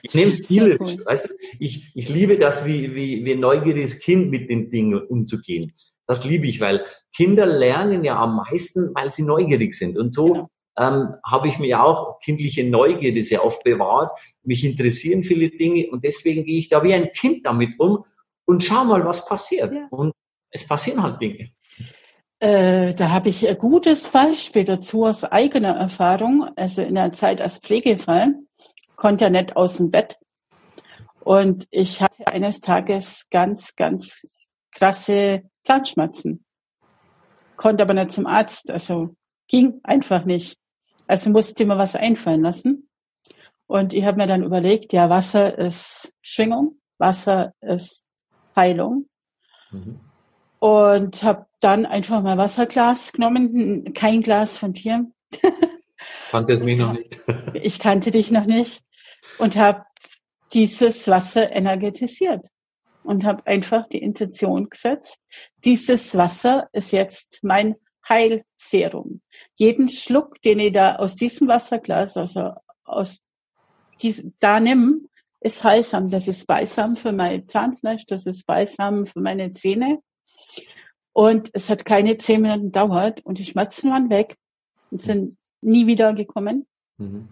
ich nehme es spielerisch, cool. weißt du? Ich, ich liebe das, wie, wie, wie ein neugieriges Kind mit den Dingen umzugehen. Das liebe ich, weil Kinder lernen ja am meisten, weil sie neugierig sind. Und so genau ähm, habe ich mir auch kindliche Neugierde sehr oft bewahrt. Mich interessieren viele Dinge und deswegen gehe ich da wie ein Kind damit um und schau mal, was passiert. Ja. Und es passieren halt Dinge. Äh, da habe ich ein gutes Beispiel dazu aus eigener Erfahrung. Also in der Zeit als Pflegefall konnte ja nicht aus dem Bett. Und ich hatte eines Tages ganz, ganz krasse Zahnschmerzen. Konnte aber nicht zum Arzt. Also ging einfach nicht. Also musste ich mir was einfallen lassen. Und ich habe mir dann überlegt, ja, Wasser ist Schwingung, Wasser ist Heilung. Mhm. Und habe dann einfach mal Wasserglas genommen, kein Glas von dir. [LAUGHS] Kannte mich noch nicht. [LAUGHS] ich kannte dich noch nicht und habe dieses Wasser energetisiert und habe einfach die Intention gesetzt, dieses Wasser ist jetzt mein Heilserum. Jeden Schluck, den ich da aus diesem Wasserglas, also aus diesem, da nimm, ist heilsam. Das ist Balsam für mein Zahnfleisch, das ist Balsam für meine Zähne. Und es hat keine zehn Minuten gedauert und die Schmerzen waren weg und sind nie wieder gekommen. Mhm.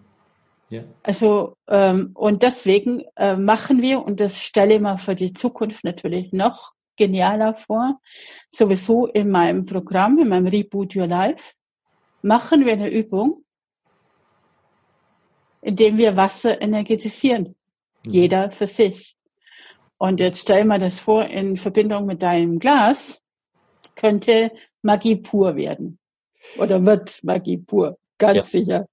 Ja. Also ähm, und deswegen äh, machen wir und das stelle ich mir für die Zukunft natürlich noch genialer vor. Sowieso in meinem Programm, in meinem Reboot Your Life, machen wir eine Übung, indem wir Wasser energetisieren. Mhm. Jeder für sich. Und jetzt stell mal das vor, in Verbindung mit deinem Glas könnte Magie pur werden. Oder wird Magie pur. Ganz ja. sicher.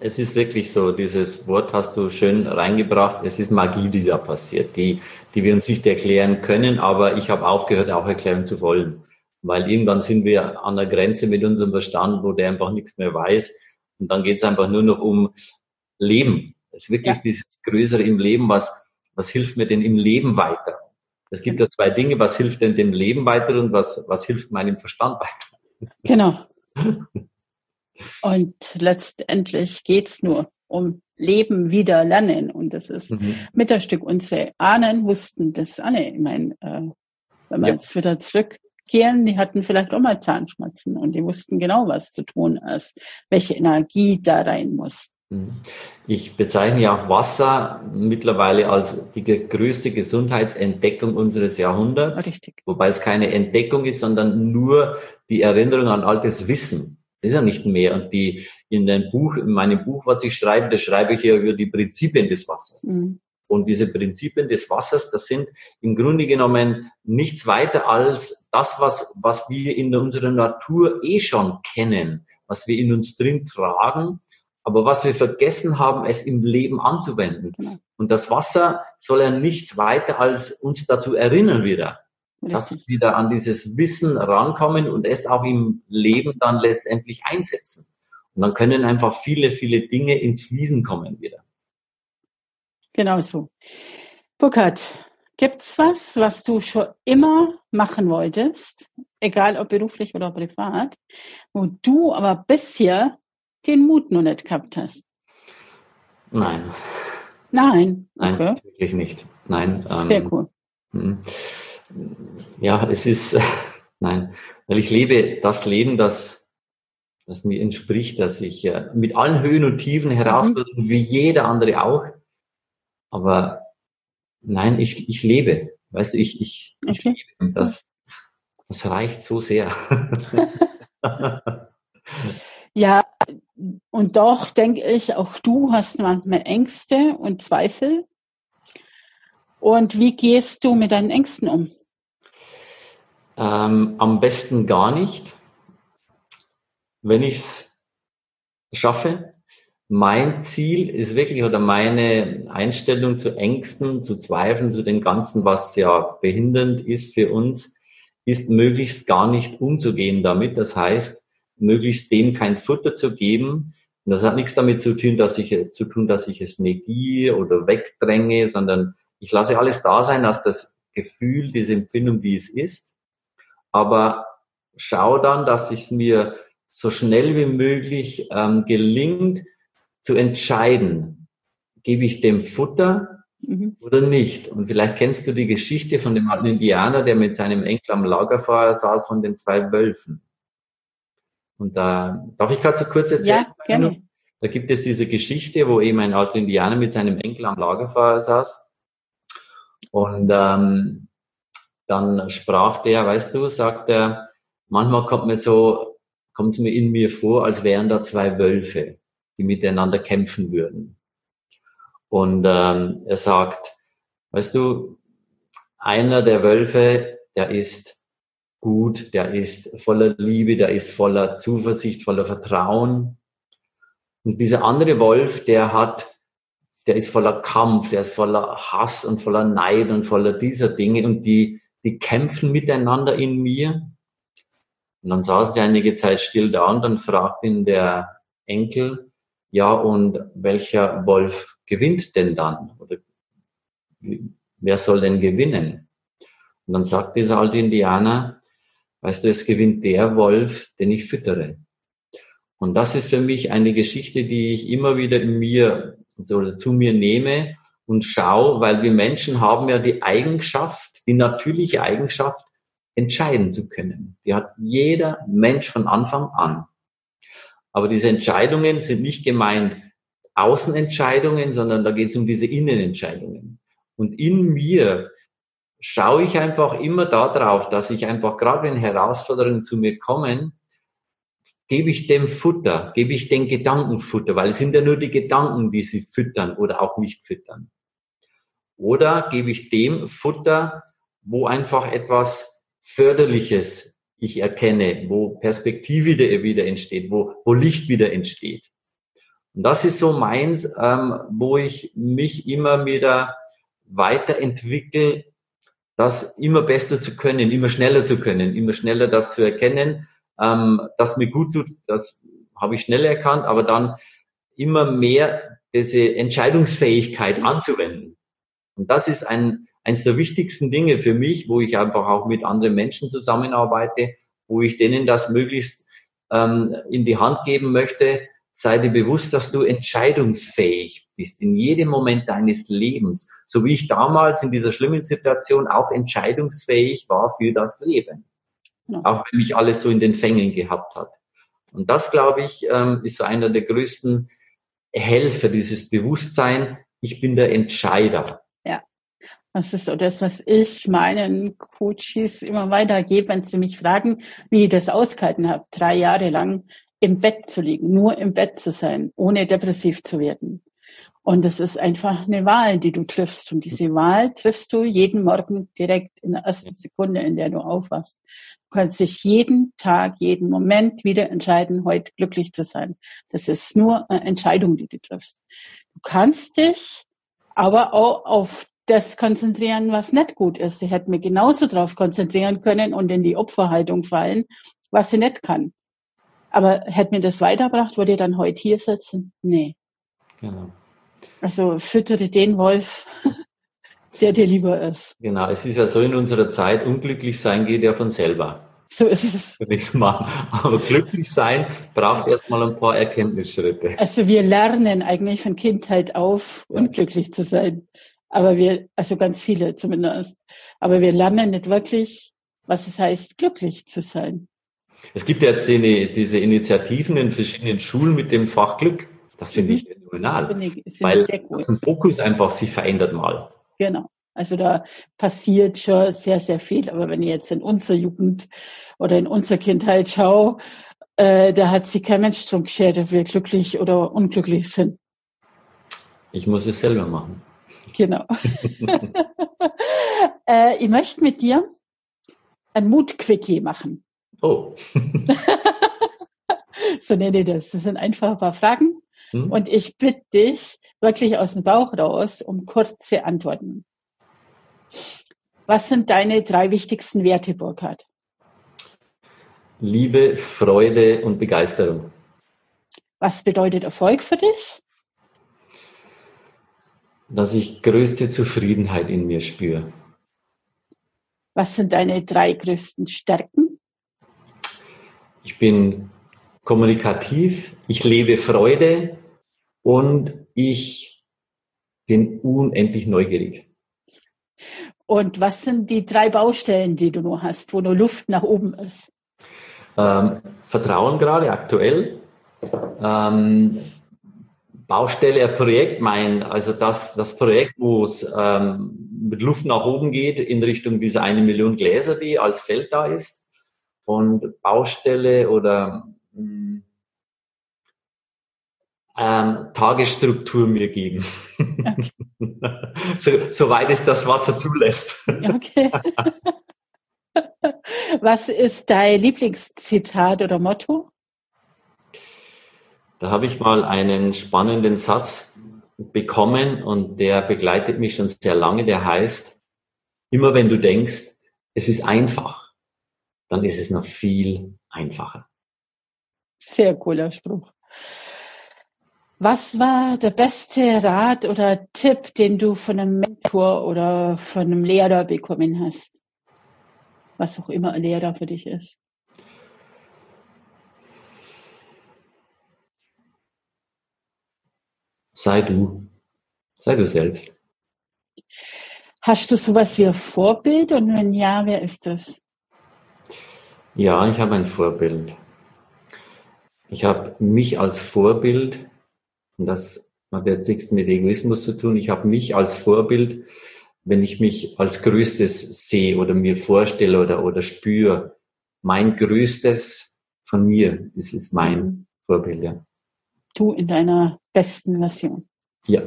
Es ist wirklich so, dieses Wort hast du schön reingebracht. Es ist Magie, die da passiert, die, die wir uns nicht erklären können, aber ich habe aufgehört, auch erklären zu wollen. Weil irgendwann sind wir an der Grenze mit unserem Verstand, wo der einfach nichts mehr weiß. Und dann geht es einfach nur noch um Leben. Es ist wirklich ja. dieses Größere im Leben, was, was hilft mir denn im Leben weiter? Es gibt ja zwei Dinge, was hilft denn dem Leben weiter und was, was hilft meinem Verstand weiter? Genau. [LAUGHS] Und letztendlich geht's nur um Leben wieder lernen. Und das ist mhm. mit der Stück. Unsere Ahnen wussten das alle. Ich meine, äh, wenn wir ja. jetzt wieder zurückgehen, die hatten vielleicht auch mal Zahnschmerzen und die wussten genau, was zu tun ist, welche Energie da rein muss. Mhm. Ich bezeichne ja auch Wasser mittlerweile als die größte Gesundheitsentdeckung unseres Jahrhunderts. Richtig. Wobei es keine Entdeckung ist, sondern nur die Erinnerung an altes Wissen. Das ist ja nicht mehr. Und die, in dem Buch, in meinem Buch, was ich schreibe, das schreibe ich ja über die Prinzipien des Wassers. Mhm. Und diese Prinzipien des Wassers, das sind im Grunde genommen nichts weiter als das, was, was wir in unserer Natur eh schon kennen, was wir in uns drin tragen, aber was wir vergessen haben, es im Leben anzuwenden. Genau. Und das Wasser soll ja nichts weiter als uns dazu erinnern wieder dass wir wieder an dieses Wissen rankommen und es auch im Leben dann letztendlich einsetzen. Und dann können einfach viele, viele Dinge ins Fließen kommen wieder. Genau so. Burkhard, gibt's was, was du schon immer machen wolltest, egal ob beruflich oder privat, wo du aber bisher den Mut noch nicht gehabt hast? Nein. Nein. Okay. Nein, wirklich nicht. Nein. Sehr ähm, cool. Ja, es ist, [LAUGHS] nein, weil ich lebe das Leben, das, das mir entspricht, dass ich äh, mit allen Höhen und Tiefen Herausforderungen, mhm. wie jeder andere auch, aber nein, ich, ich lebe, weißt du, ich, ich, ich lebe und das, das reicht so sehr. [LAUGHS] [LAUGHS] ja, und doch denke ich, auch du hast manchmal Ängste und Zweifel. Und wie gehst du mit deinen Ängsten um? Ähm, am besten gar nicht. Wenn ich es schaffe, mein Ziel ist wirklich oder meine Einstellung zu Ängsten, zu Zweifeln, zu dem Ganzen, was ja behindernd ist für uns, ist möglichst gar nicht umzugehen damit. Das heißt, möglichst dem kein Futter zu geben. Und das hat nichts damit zu tun, dass ich, zu tun, dass ich es negiere oder wegdränge, sondern ich lasse alles da sein, dass das Gefühl, diese Empfindung, wie es ist aber schau dann, dass es mir so schnell wie möglich ähm, gelingt, zu entscheiden, gebe ich dem Futter mhm. oder nicht. Und vielleicht kennst du die Geschichte von dem alten Indianer, der mit seinem Enkel am Lagerfeuer saß von den zwei Wölfen. Und da darf ich gerade so kurz erzählen? Ja, gerne. Da gibt es diese Geschichte, wo eben ein alter Indianer mit seinem Enkel am Lagerfeuer saß. Und ähm, dann sprach der, weißt du, sagt er, manchmal kommt mir so, kommt es mir in mir vor, als wären da zwei Wölfe, die miteinander kämpfen würden. Und ähm, er sagt, weißt du, einer der Wölfe, der ist gut, der ist voller Liebe, der ist voller Zuversicht, voller Vertrauen. Und dieser andere Wolf, der hat, der ist voller Kampf, der ist voller Hass und voller Neid und voller dieser Dinge und die die kämpfen miteinander in mir. Und dann saß er einige Zeit still da und dann fragt ihn der Enkel, ja, und welcher Wolf gewinnt denn dann? Oder wer soll denn gewinnen? Und dann sagt dieser alte Indianer, weißt du, es gewinnt der Wolf, den ich füttere. Und das ist für mich eine Geschichte, die ich immer wieder in mir oder zu mir nehme und schau, weil wir Menschen haben ja die Eigenschaft, die natürliche Eigenschaft, entscheiden zu können. Die hat jeder Mensch von Anfang an. Aber diese Entscheidungen sind nicht gemeint Außenentscheidungen, sondern da geht es um diese Innenentscheidungen. Und in mir schaue ich einfach immer darauf, dass ich einfach gerade wenn Herausforderungen zu mir kommen, gebe ich dem Futter, gebe ich den Gedanken Futter, weil es sind ja nur die Gedanken, die sie füttern oder auch nicht füttern. Oder gebe ich dem Futter, wo einfach etwas Förderliches ich erkenne, wo Perspektive wieder entsteht, wo, wo Licht wieder entsteht. Und das ist so meins, ähm, wo ich mich immer wieder weiterentwickle, das immer besser zu können, immer schneller zu können, immer schneller das zu erkennen, ähm, das mir gut tut, das habe ich schnell erkannt, aber dann immer mehr diese Entscheidungsfähigkeit anzuwenden. Und das ist ein, eines der wichtigsten Dinge für mich, wo ich einfach auch mit anderen Menschen zusammenarbeite, wo ich denen das möglichst ähm, in die Hand geben möchte. Sei dir bewusst, dass du entscheidungsfähig bist in jedem Moment deines Lebens, so wie ich damals in dieser schlimmen Situation auch entscheidungsfähig war für das Leben. Ja. Auch wenn mich alles so in den Fängen gehabt hat. Und das, glaube ich, ähm, ist so einer der größten Helfer, dieses Bewusstsein, ich bin der Entscheider. Ja, das ist so das, was ich meinen Coaches immer weitergebe, wenn sie mich fragen, wie ich das ausgehalten habe, drei Jahre lang im Bett zu liegen, nur im Bett zu sein, ohne depressiv zu werden. Und das ist einfach eine Wahl, die du triffst. Und diese Wahl triffst du jeden Morgen direkt in der ersten Sekunde, in der du aufwachst. Du kannst dich jeden Tag, jeden Moment wieder entscheiden, heute glücklich zu sein. Das ist nur eine Entscheidung, die du triffst. Du kannst dich aber auch auf das konzentrieren, was nicht gut ist. Sie hätte mir genauso darauf konzentrieren können und in die Opferhaltung fallen, was sie nicht kann. Aber hätte mir das weitergebracht, würde ich dann heute hier sitzen? Nee. Genau. Also füttere den Wolf, [LAUGHS] der dir lieber ist. Genau, es ist ja so in unserer Zeit, unglücklich sein geht ja von selber. So ist es. Aber glücklich sein braucht erstmal ein paar Erkenntnisschritte. Also wir lernen eigentlich von Kindheit auf, unglücklich zu sein. Aber wir, also ganz viele zumindest. Aber wir lernen nicht wirklich, was es heißt, glücklich zu sein. Es gibt ja jetzt die, diese Initiativen in verschiedenen Schulen mit dem Fachglück. Das finde ich phänomenal. Finde ich, das weil sehr cool. ein Fokus einfach sich verändert mal. Genau. Also da passiert schon sehr, sehr viel. Aber wenn ich jetzt in unsere Jugend oder in unsere Kindheit schaue, äh, da hat sich kein Mensch drum geschert, ob wir glücklich oder unglücklich sind. Ich muss es selber machen. Genau. [LAUGHS] äh, ich möchte mit dir ein Mutquickie machen. Oh. [LAUGHS] so nenne ich das. Das sind einfach ein paar Fragen. Hm? Und ich bitte dich wirklich aus dem Bauch raus um kurze Antworten. Was sind deine drei wichtigsten Werte, Burkhard? Liebe, Freude und Begeisterung. Was bedeutet Erfolg für dich? Dass ich größte Zufriedenheit in mir spüre. Was sind deine drei größten Stärken? Ich bin kommunikativ, ich lebe Freude und ich bin unendlich neugierig. Und was sind die drei Baustellen, die du nur hast, wo nur Luft nach oben ist? Ähm, Vertrauen gerade aktuell. Ähm, Baustelle, Projekt, mein, also das, das Projekt, wo es ähm, mit Luft nach oben geht in Richtung dieser eine Million Gläser, die als Feld da ist. Und Baustelle oder ähm, Tagesstruktur mir geben. Okay. [LAUGHS] so, soweit es das Wasser zulässt. Okay. [LAUGHS] Was ist dein Lieblingszitat oder Motto? Da habe ich mal einen spannenden Satz bekommen und der begleitet mich schon sehr lange. Der heißt, immer wenn du denkst, es ist einfach, dann ist es noch viel einfacher. Sehr cooler Spruch. Was war der beste Rat oder Tipp, den du von einem Mentor oder von einem Lehrer bekommen hast? Was auch immer ein Lehrer für dich ist. Sei du. Sei du selbst. Hast du sowas wie ein Vorbild und wenn ja, wer ist das? Ja, ich habe ein Vorbild. Ich habe mich als Vorbild und das hat jetzt nichts mit Egoismus zu tun. Ich habe mich als Vorbild, wenn ich mich als Größtes sehe oder mir vorstelle oder, oder spüre, mein Größtes von mir, das ist mein. Vorbild, ja. Du in deiner besten Version. Ja.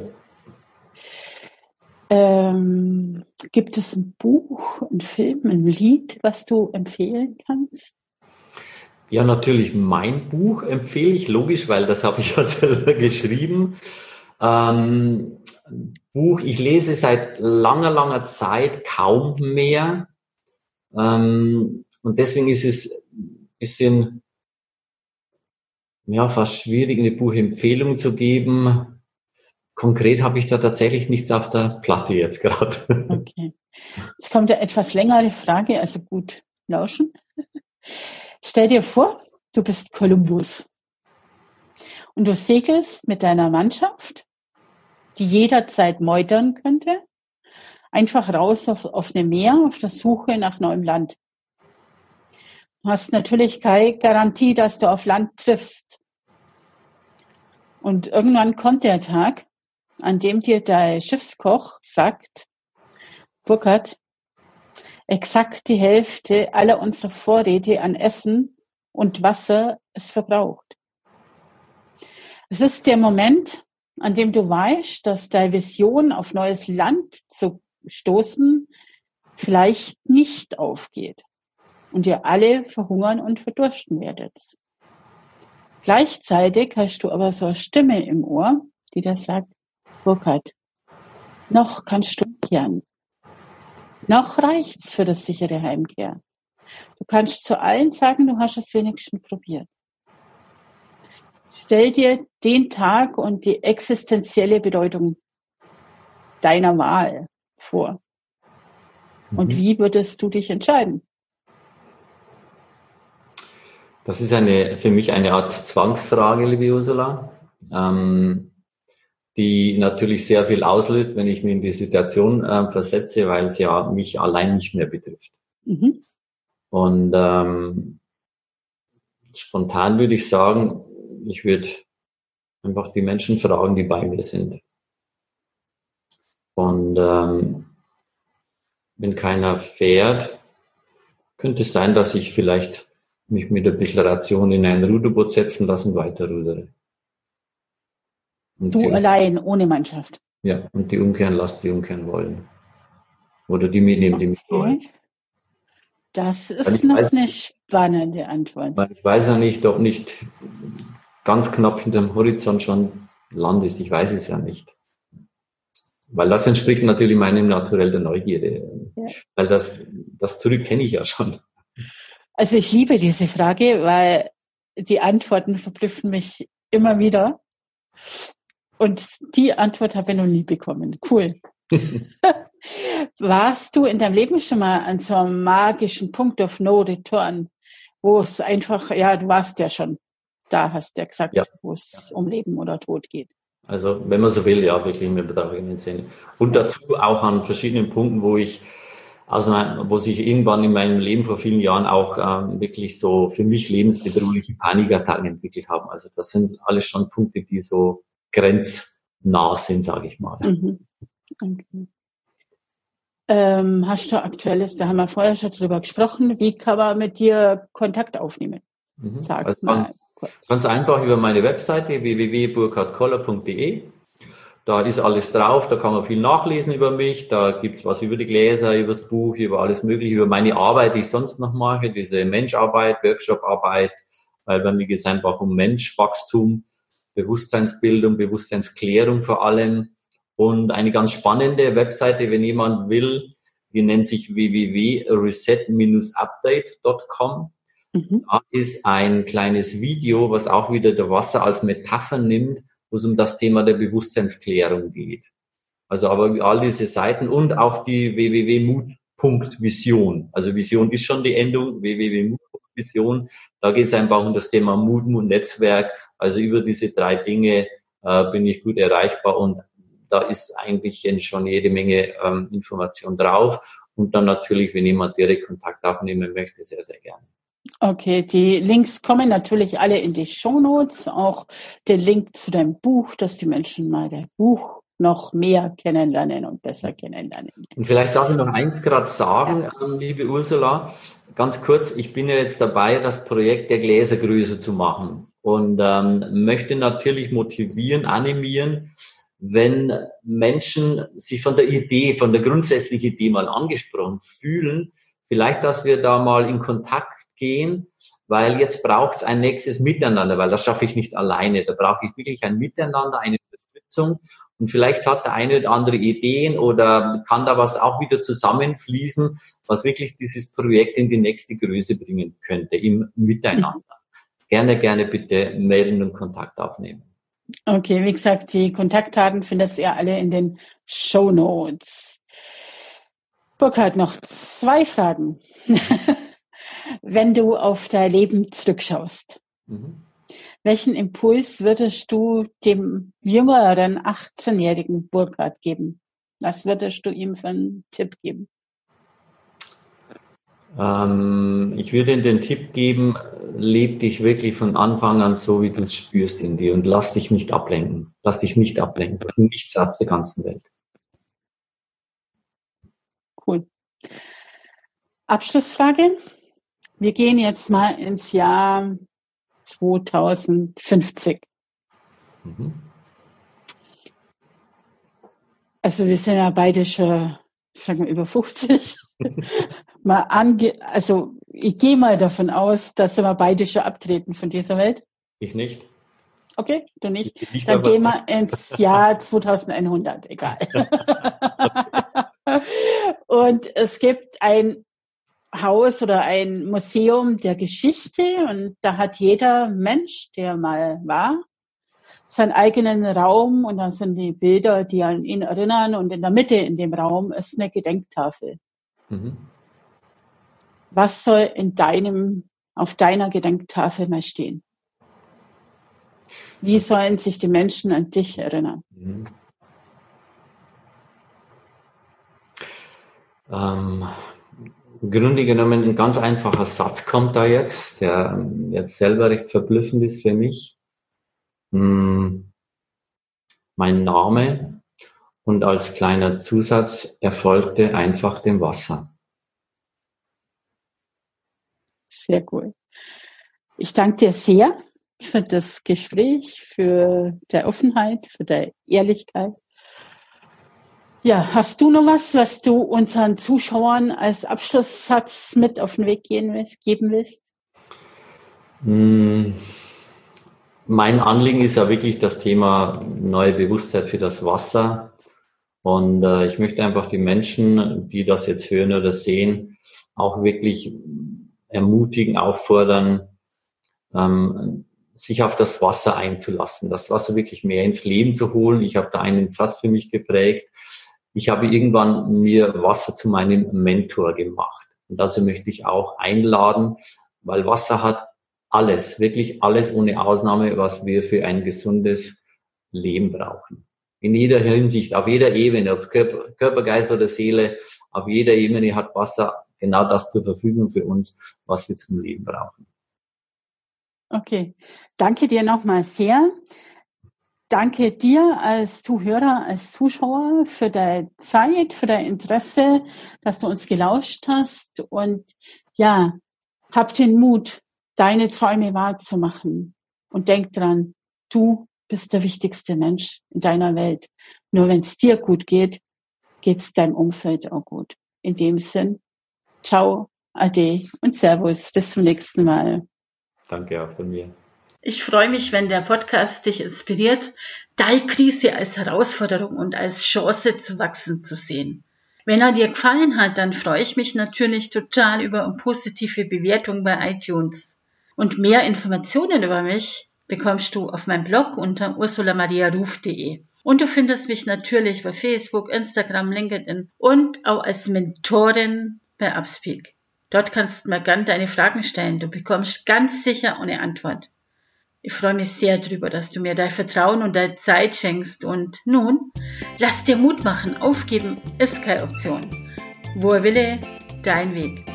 Ähm, gibt es ein Buch, ein Film, ein Lied, was du empfehlen kannst? Ja, natürlich mein Buch empfehle ich, logisch, weil das habe ich ja [LAUGHS] selber geschrieben. Ähm, Buch, ich lese seit langer, langer Zeit kaum mehr. Ähm, und deswegen ist es ein bisschen, ja, fast schwierig, eine Buchempfehlung zu geben. Konkret habe ich da tatsächlich nichts auf der Platte jetzt gerade. Okay. Jetzt kommt eine etwas längere Frage, also gut lauschen. [LAUGHS] Stell dir vor, du bist Kolumbus und du segelst mit deiner Mannschaft, die jederzeit meutern könnte, einfach raus auf offene Meer auf der Suche nach neuem Land. Du hast natürlich keine Garantie, dass du auf Land triffst. Und irgendwann kommt der Tag, an dem dir dein Schiffskoch sagt, Burkhard, exakt die Hälfte aller unserer Vorräte an Essen und Wasser ist verbraucht. Es ist der Moment, an dem du weißt, dass deine Vision auf neues Land zu stoßen vielleicht nicht aufgeht und ihr alle verhungern und verdursten werdet. Gleichzeitig hast du aber so eine Stimme im Ohr, die dir sagt, Burkhard, noch kannst du kehren. Noch reicht's für das sichere Heimkehr. Du kannst zu allen sagen, du hast es wenigstens probiert. Stell dir den Tag und die existenzielle Bedeutung deiner Wahl vor. Und mhm. wie würdest du dich entscheiden? Das ist eine, für mich eine Art Zwangsfrage, liebe Ursula. Ähm, die natürlich sehr viel auslöst, wenn ich mich in die Situation äh, versetze, weil es ja mich allein nicht mehr betrifft. Mhm. Und ähm, spontan würde ich sagen, ich würde einfach die Menschen fragen, die bei mir sind. Und ähm, wenn keiner fährt, könnte es sein, dass ich vielleicht mich mit ein bisschen Ration in ein Ruderboot setzen lasse und weiter rudere. Und du die, allein, ohne Mannschaft. Ja, und die umkehren lassen, die umkehren wollen. Oder die mitnehmen, die mitnehmen. Das ist noch weiß, eine spannende Antwort. Ich weiß ja nicht, ob nicht ganz knapp hinterm Horizont schon Land ist. Ich weiß es ja nicht. Weil das entspricht natürlich meinem Naturell der Neugierde. Ja. Weil das, das zurück kenne ich ja schon. Also ich liebe diese Frage, weil die Antworten verblüffen mich immer wieder. Und die Antwort habe ich noch nie bekommen. Cool. [LAUGHS] Warst du in deinem Leben schon mal an so einem magischen Punkt of No Return, wo es einfach, ja, du warst ja schon da, hast du ja gesagt, ja. wo es um Leben oder Tod geht. Also, wenn man so will, ja, wirklich im übertragenen Sinne. Und dazu auch an verschiedenen Punkten, wo ich, also wo sich irgendwann in meinem Leben vor vielen Jahren auch ähm, wirklich so für mich lebensbedrohliche Panikattacken entwickelt haben. Also das sind alles schon Punkte, die so grenznah sind, sage ich mal. Mhm. Okay. Ähm, hast du aktuelles, da haben wir vorher schon drüber gesprochen, wie kann man mit dir Kontakt aufnehmen? Mhm. Sag also mal. Ganz, ganz einfach über meine Webseite www.burkhardkoller.de. Da ist alles drauf, da kann man viel nachlesen über mich, da gibt's was über die Gläser, über das Buch, über alles mögliche, über meine Arbeit, die ich sonst noch mache, diese Menscharbeit, Workshoparbeit, weil bei mir geht es einfach um Menschwachstum Bewusstseinsbildung, Bewusstseinsklärung vor allem. Und eine ganz spannende Webseite, wenn jemand will, die nennt sich www.reset-update.com. Mhm. Da ist ein kleines Video, was auch wieder der Wasser als Metapher nimmt, wo es um das Thema der Bewusstseinsklärung geht. Also aber all diese Seiten und auch die www.mut.vision. Also Vision ist schon die Endung, www.mut.vision. Da geht es einfach um das Thema Mut, Mut, Netzwerk also über diese drei Dinge äh, bin ich gut erreichbar und da ist eigentlich schon jede Menge ähm, Information drauf. Und dann natürlich, wenn jemand direkt Kontakt aufnehmen möchte, sehr, sehr gerne. Okay, die Links kommen natürlich alle in die Show Notes, auch der Link zu deinem Buch, dass die Menschen mal dein Buch noch mehr kennenlernen und besser kennenlernen. Und vielleicht darf ich noch eins gerade sagen, ja. Ähm, liebe Ursula, ganz kurz, ich bin ja jetzt dabei, das Projekt der Gläsergröße zu machen und ähm, möchte natürlich motivieren, animieren, wenn Menschen sich von der Idee, von der grundsätzlichen Idee mal angesprochen fühlen, vielleicht, dass wir da mal in Kontakt gehen, weil jetzt braucht es ein nächstes Miteinander, weil das schaffe ich nicht alleine. Da brauche ich wirklich ein Miteinander, eine Unterstützung. Und vielleicht hat der eine oder andere Ideen oder kann da was auch wieder zusammenfließen, was wirklich dieses Projekt in die nächste Größe bringen könnte, im Miteinander. [LAUGHS] Gerne, gerne bitte melden und Kontakt aufnehmen. Okay, wie gesagt, die Kontaktdaten findet ihr alle in den Show Notes. Burkhard, noch zwei Fragen. [LAUGHS] Wenn du auf dein Leben zurückschaust, mhm. Welchen Impuls würdest du dem jüngeren 18-jährigen Burkhard geben? Was würdest du ihm für einen Tipp geben? Ähm, ich würde den Tipp geben, leb dich wirklich von Anfang an so, wie du es spürst in dir und lass dich nicht ablenken. Lass dich nicht ablenken durch nichts auf der ganzen Welt. Cool. Abschlussfrage. Wir gehen jetzt mal ins Jahr 2050. Mhm. Also wir sind ja beide schon, sagen wir, über 50. [LAUGHS] mal ange also ich gehe mal davon aus, dass wir beide schon abtreten von dieser Welt. Ich nicht. Okay, du nicht. nicht Dann gehen wir ins Jahr 2100, egal. [LAUGHS] [LAUGHS] und es gibt ein Haus oder ein Museum der Geschichte und da hat jeder Mensch, der mal war, seinen eigenen Raum und dann sind die Bilder, die an ihn erinnern und in der Mitte in dem Raum ist eine Gedenktafel. Mhm. Was soll in deinem, auf deiner Gedenktafel mal stehen? Wie sollen sich die Menschen an dich erinnern? Mhm. Ähm, Grunde genommen ein ganz einfacher Satz kommt da jetzt, der jetzt selber recht verblüffend ist für mich. Hm, mein Name und als kleiner Zusatz erfolgte einfach dem Wasser. Sehr cool. Ich danke dir sehr für das Gespräch, für der Offenheit, für der Ehrlichkeit. Ja, hast du noch was, was du unseren Zuschauern als Abschlusssatz mit auf den Weg gehen willst, geben willst? Hm, mein Anliegen ist ja wirklich das Thema neue Bewusstheit für das Wasser. Und äh, ich möchte einfach die Menschen, die das jetzt hören oder sehen, auch wirklich ermutigen, auffordern, ähm, sich auf das Wasser einzulassen, das Wasser wirklich mehr ins Leben zu holen. Ich habe da einen Satz für mich geprägt. Ich habe irgendwann mir Wasser zu meinem Mentor gemacht. Und dazu möchte ich auch einladen, weil Wasser hat alles, wirklich alles ohne Ausnahme, was wir für ein gesundes Leben brauchen. In jeder Hinsicht, auf jeder Ebene, ob Körper, Körper Geist oder Seele, auf jeder Ebene hat Wasser genau das zur Verfügung für uns, was wir zum Leben brauchen. Okay, danke dir nochmal sehr. Danke dir als Zuhörer, als Zuschauer für deine Zeit, für dein Interesse, dass du uns gelauscht hast und ja, hab den Mut, deine Träume wahrzumachen und denk dran, du bist der wichtigste Mensch in deiner Welt. Nur wenn es dir gut geht, geht es deinem Umfeld auch gut. In dem Sinn, Ciao, Ade und Servus. Bis zum nächsten Mal. Danke auch von mir. Ich freue mich, wenn der Podcast dich inspiriert, deine Krise als Herausforderung und als Chance zu wachsen zu sehen. Wenn er dir gefallen hat, dann freue ich mich natürlich total über eine positive Bewertung bei iTunes. Und mehr Informationen über mich bekommst du auf meinem Blog unter ursulamariaruf.de. Und du findest mich natürlich bei Facebook, Instagram, LinkedIn und auch als Mentorin bei Upspeak. Dort kannst du mir gern deine Fragen stellen. Du bekommst ganz sicher eine Antwort. Ich freue mich sehr darüber, dass du mir dein Vertrauen und deine Zeit schenkst. Und nun, lass dir Mut machen. Aufgeben ist keine Option. Wo er wille, dein Weg.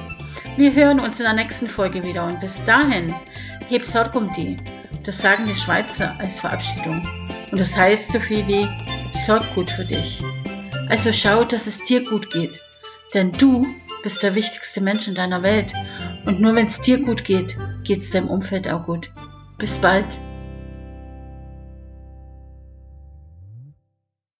Wir hören uns in der nächsten Folge wieder und bis dahin, heb Sorg um die. Das sagen die Schweizer als Verabschiedung. Und das heißt so viel wie, sorg gut für dich. Also schau, dass es dir gut geht. Denn du bist der wichtigste Mensch in deiner Welt. Und nur wenn es dir gut geht, geht es deinem Umfeld auch gut. Bis bald.